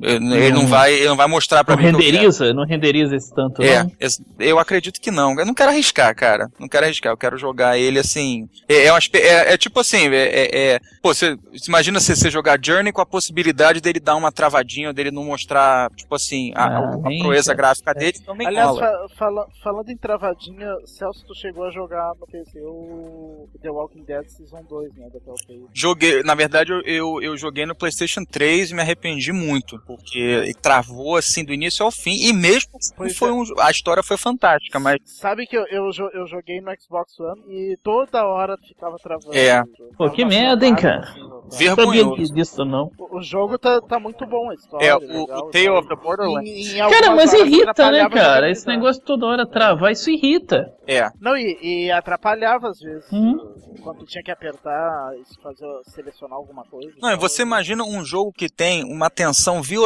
Ele não vai, ele não vai mostrar pra Não mim. renderiza? Não renderiza esse tanto, É, não? eu acredito que não. Eu não quero arriscar, cara. Não quero arriscar. Eu quero jogar ele assim. É, é, uma é- é tipo assim, é, é- é- pô, você imagina você, você jogar Journey com a possibilidade dele dar uma travadinha, dele não mostrar, tipo assim, a, Ah, a- a proeza gráfica dele, então nem Aliás, rola. fa- fala- falando em travadinha, Celso, tu chegou a jogar no PC o The Walking Dead Season 2, né? Da. Joguei, na verdade, eu, eu, eu joguei no PlayStation 3 e me arrependi muito, porque travou assim do início ao fim, e mesmo assim Pois foi é. um, a história foi fantástica, mas Sabe que eu, eu, eu joguei no Xbox One e toda hora ficava travando. É. Pô, que merda, hein, cara? assim, no- Não sabia vergonhoso. disso, não. O, o jogo tá, tá muito bom, a história. É, o, legal, o Tale of the Borderlands. Em- em Cara, mas irrita, né, cara? Esse negócio toda hora travar, isso irrita. É, Não, e, e atrapalhava às vezes. Hum. Quando tinha que apertar e fazer, selecionar alguma coisa. Não, e você imagina um jogo que tem uma tensão violenta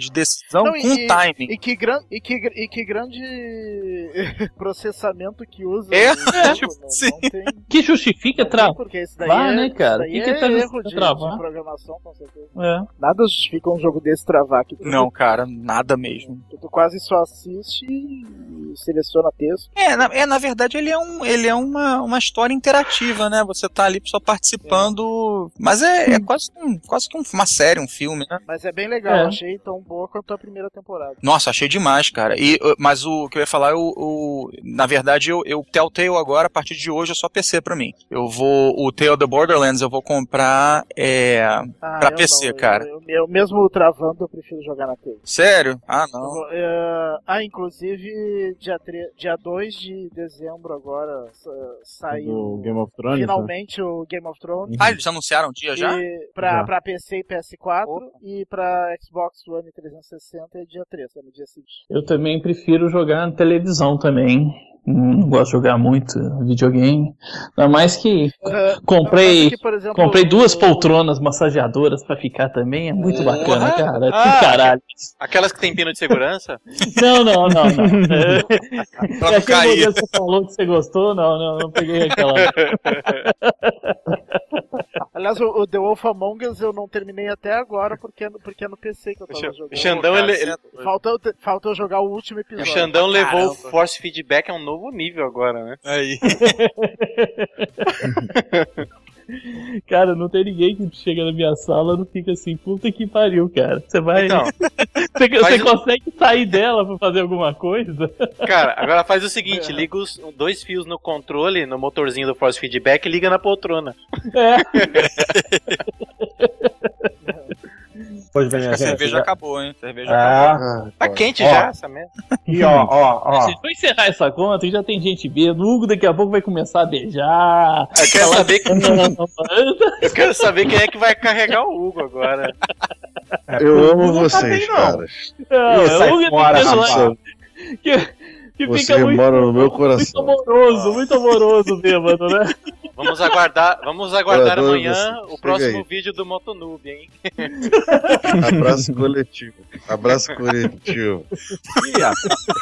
de decisão Não, com e- timing. E que, gran, e, que, e que grande processamento que usa. É, jogo, tipo, né? sim. Não tem, Que justifica travar, porque isso daí Vá, é, né, cara? Isso daí Que que é tá erro de, travar? de programação, com certeza. É. Nada justifica um jogo desse travar. Que tu, Não, cara, nada mesmo. que tu quase só assiste e seleciona texto. É, na, é, na verdade ele é, um, ele é uma, uma história interativa, né? Você tá ali só participando. Mas é, é quase, um, quase que um- uma série, um filme, né? Mas é bem legal, É. achei tão boa quanto a primeira temporada. Nossa, achei demais, cara. E, uh, mas o que eu ia falar, eu, o- na verdade, eu, eu Telltale agora, a partir de hoje, é só PC pra mim. Eu vou. O Tale of the Borderlands eu vou comprar. É. Ah, Pra eu PC, não, cara. Eu, eu- eu mesmo travando, eu prefiro jogar na TV. Sério? Ah, Eu não. vou- é, ah, inclusive, dia, tre- dia 2 de dezembro agora sa- saiu Do Game of Thrones. né? finalmente o Game of Thrones. Ah, eles anunciaram o dia já? E pra, Já. pra PC e PS4 Opa. e pra Xbox One 360 é dia 3, é no dia seguinte. Eu também prefiro jogar na televisão também. Não gosto de jogar muito videogame. Ainda mais que comprei, por exemplo, comprei duas o- poltronas massageadoras pra ficar também. É muito bacana, cara. Ah, que caralho. Aquelas que tem pino de segurança? Não, não, não, não. É, Pra não aquele cair. que você falou que você gostou, não, não, não peguei aquela. Aliás, o, o The Wolf Among Us eu não terminei até agora porque, é no- porque é no PC que eu tava O jogando. Xandão, Pô, cara, ele- doido. Faltou, faltou jogar o último O episódio. Xandão levou o force feedback a um novo nível agora, né? Aí. Cara, não tem ninguém que chega na minha sala e não fica assim, puta que pariu, cara. Você vai. Então, você você faz- consegue sair dela pra fazer alguma coisa? cara, agora faz o seguinte: liga os dois fios no controle, no motorzinho do force feedback e liga na poltrona. É. Pois bem, minha A gente. cerveja já- acabou, hein? A cerveja acabou. Ah, Tá quente Ó. já essa merda. e ó, ó, ó. Gente, vou encerrar essa conta que já tem gente bêbada. O Hugo daqui a pouco vai começar a beijar. Eu quero saber, Não, eu quero saber quem é que vai carregar o Hugo agora. Eu amo tá vocês, bem, não. caras. não, Ih, sai é o Hugo fora, que-. Que, Você fica muito, mora no meu muito coração. amoroso, muito amoroso bêbado, né? Vamos aguardar, vamos aguardar amanhã você. o próximo vídeo do Motonoob, hein? Abraço coletivo. Abraço coletivo. Ih, rapaz,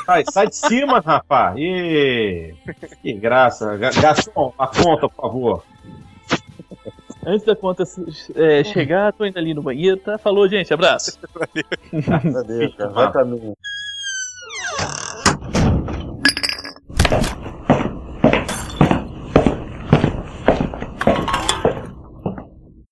sai, sai de cima, rapaz. Ih, que graça. Ga- Garçom, a conta, por favor. Antes da conta é, chegar, tô indo ali no banheiro, tá? Falou, gente, abraço. Adeus, cara. Vai caminho. stuff.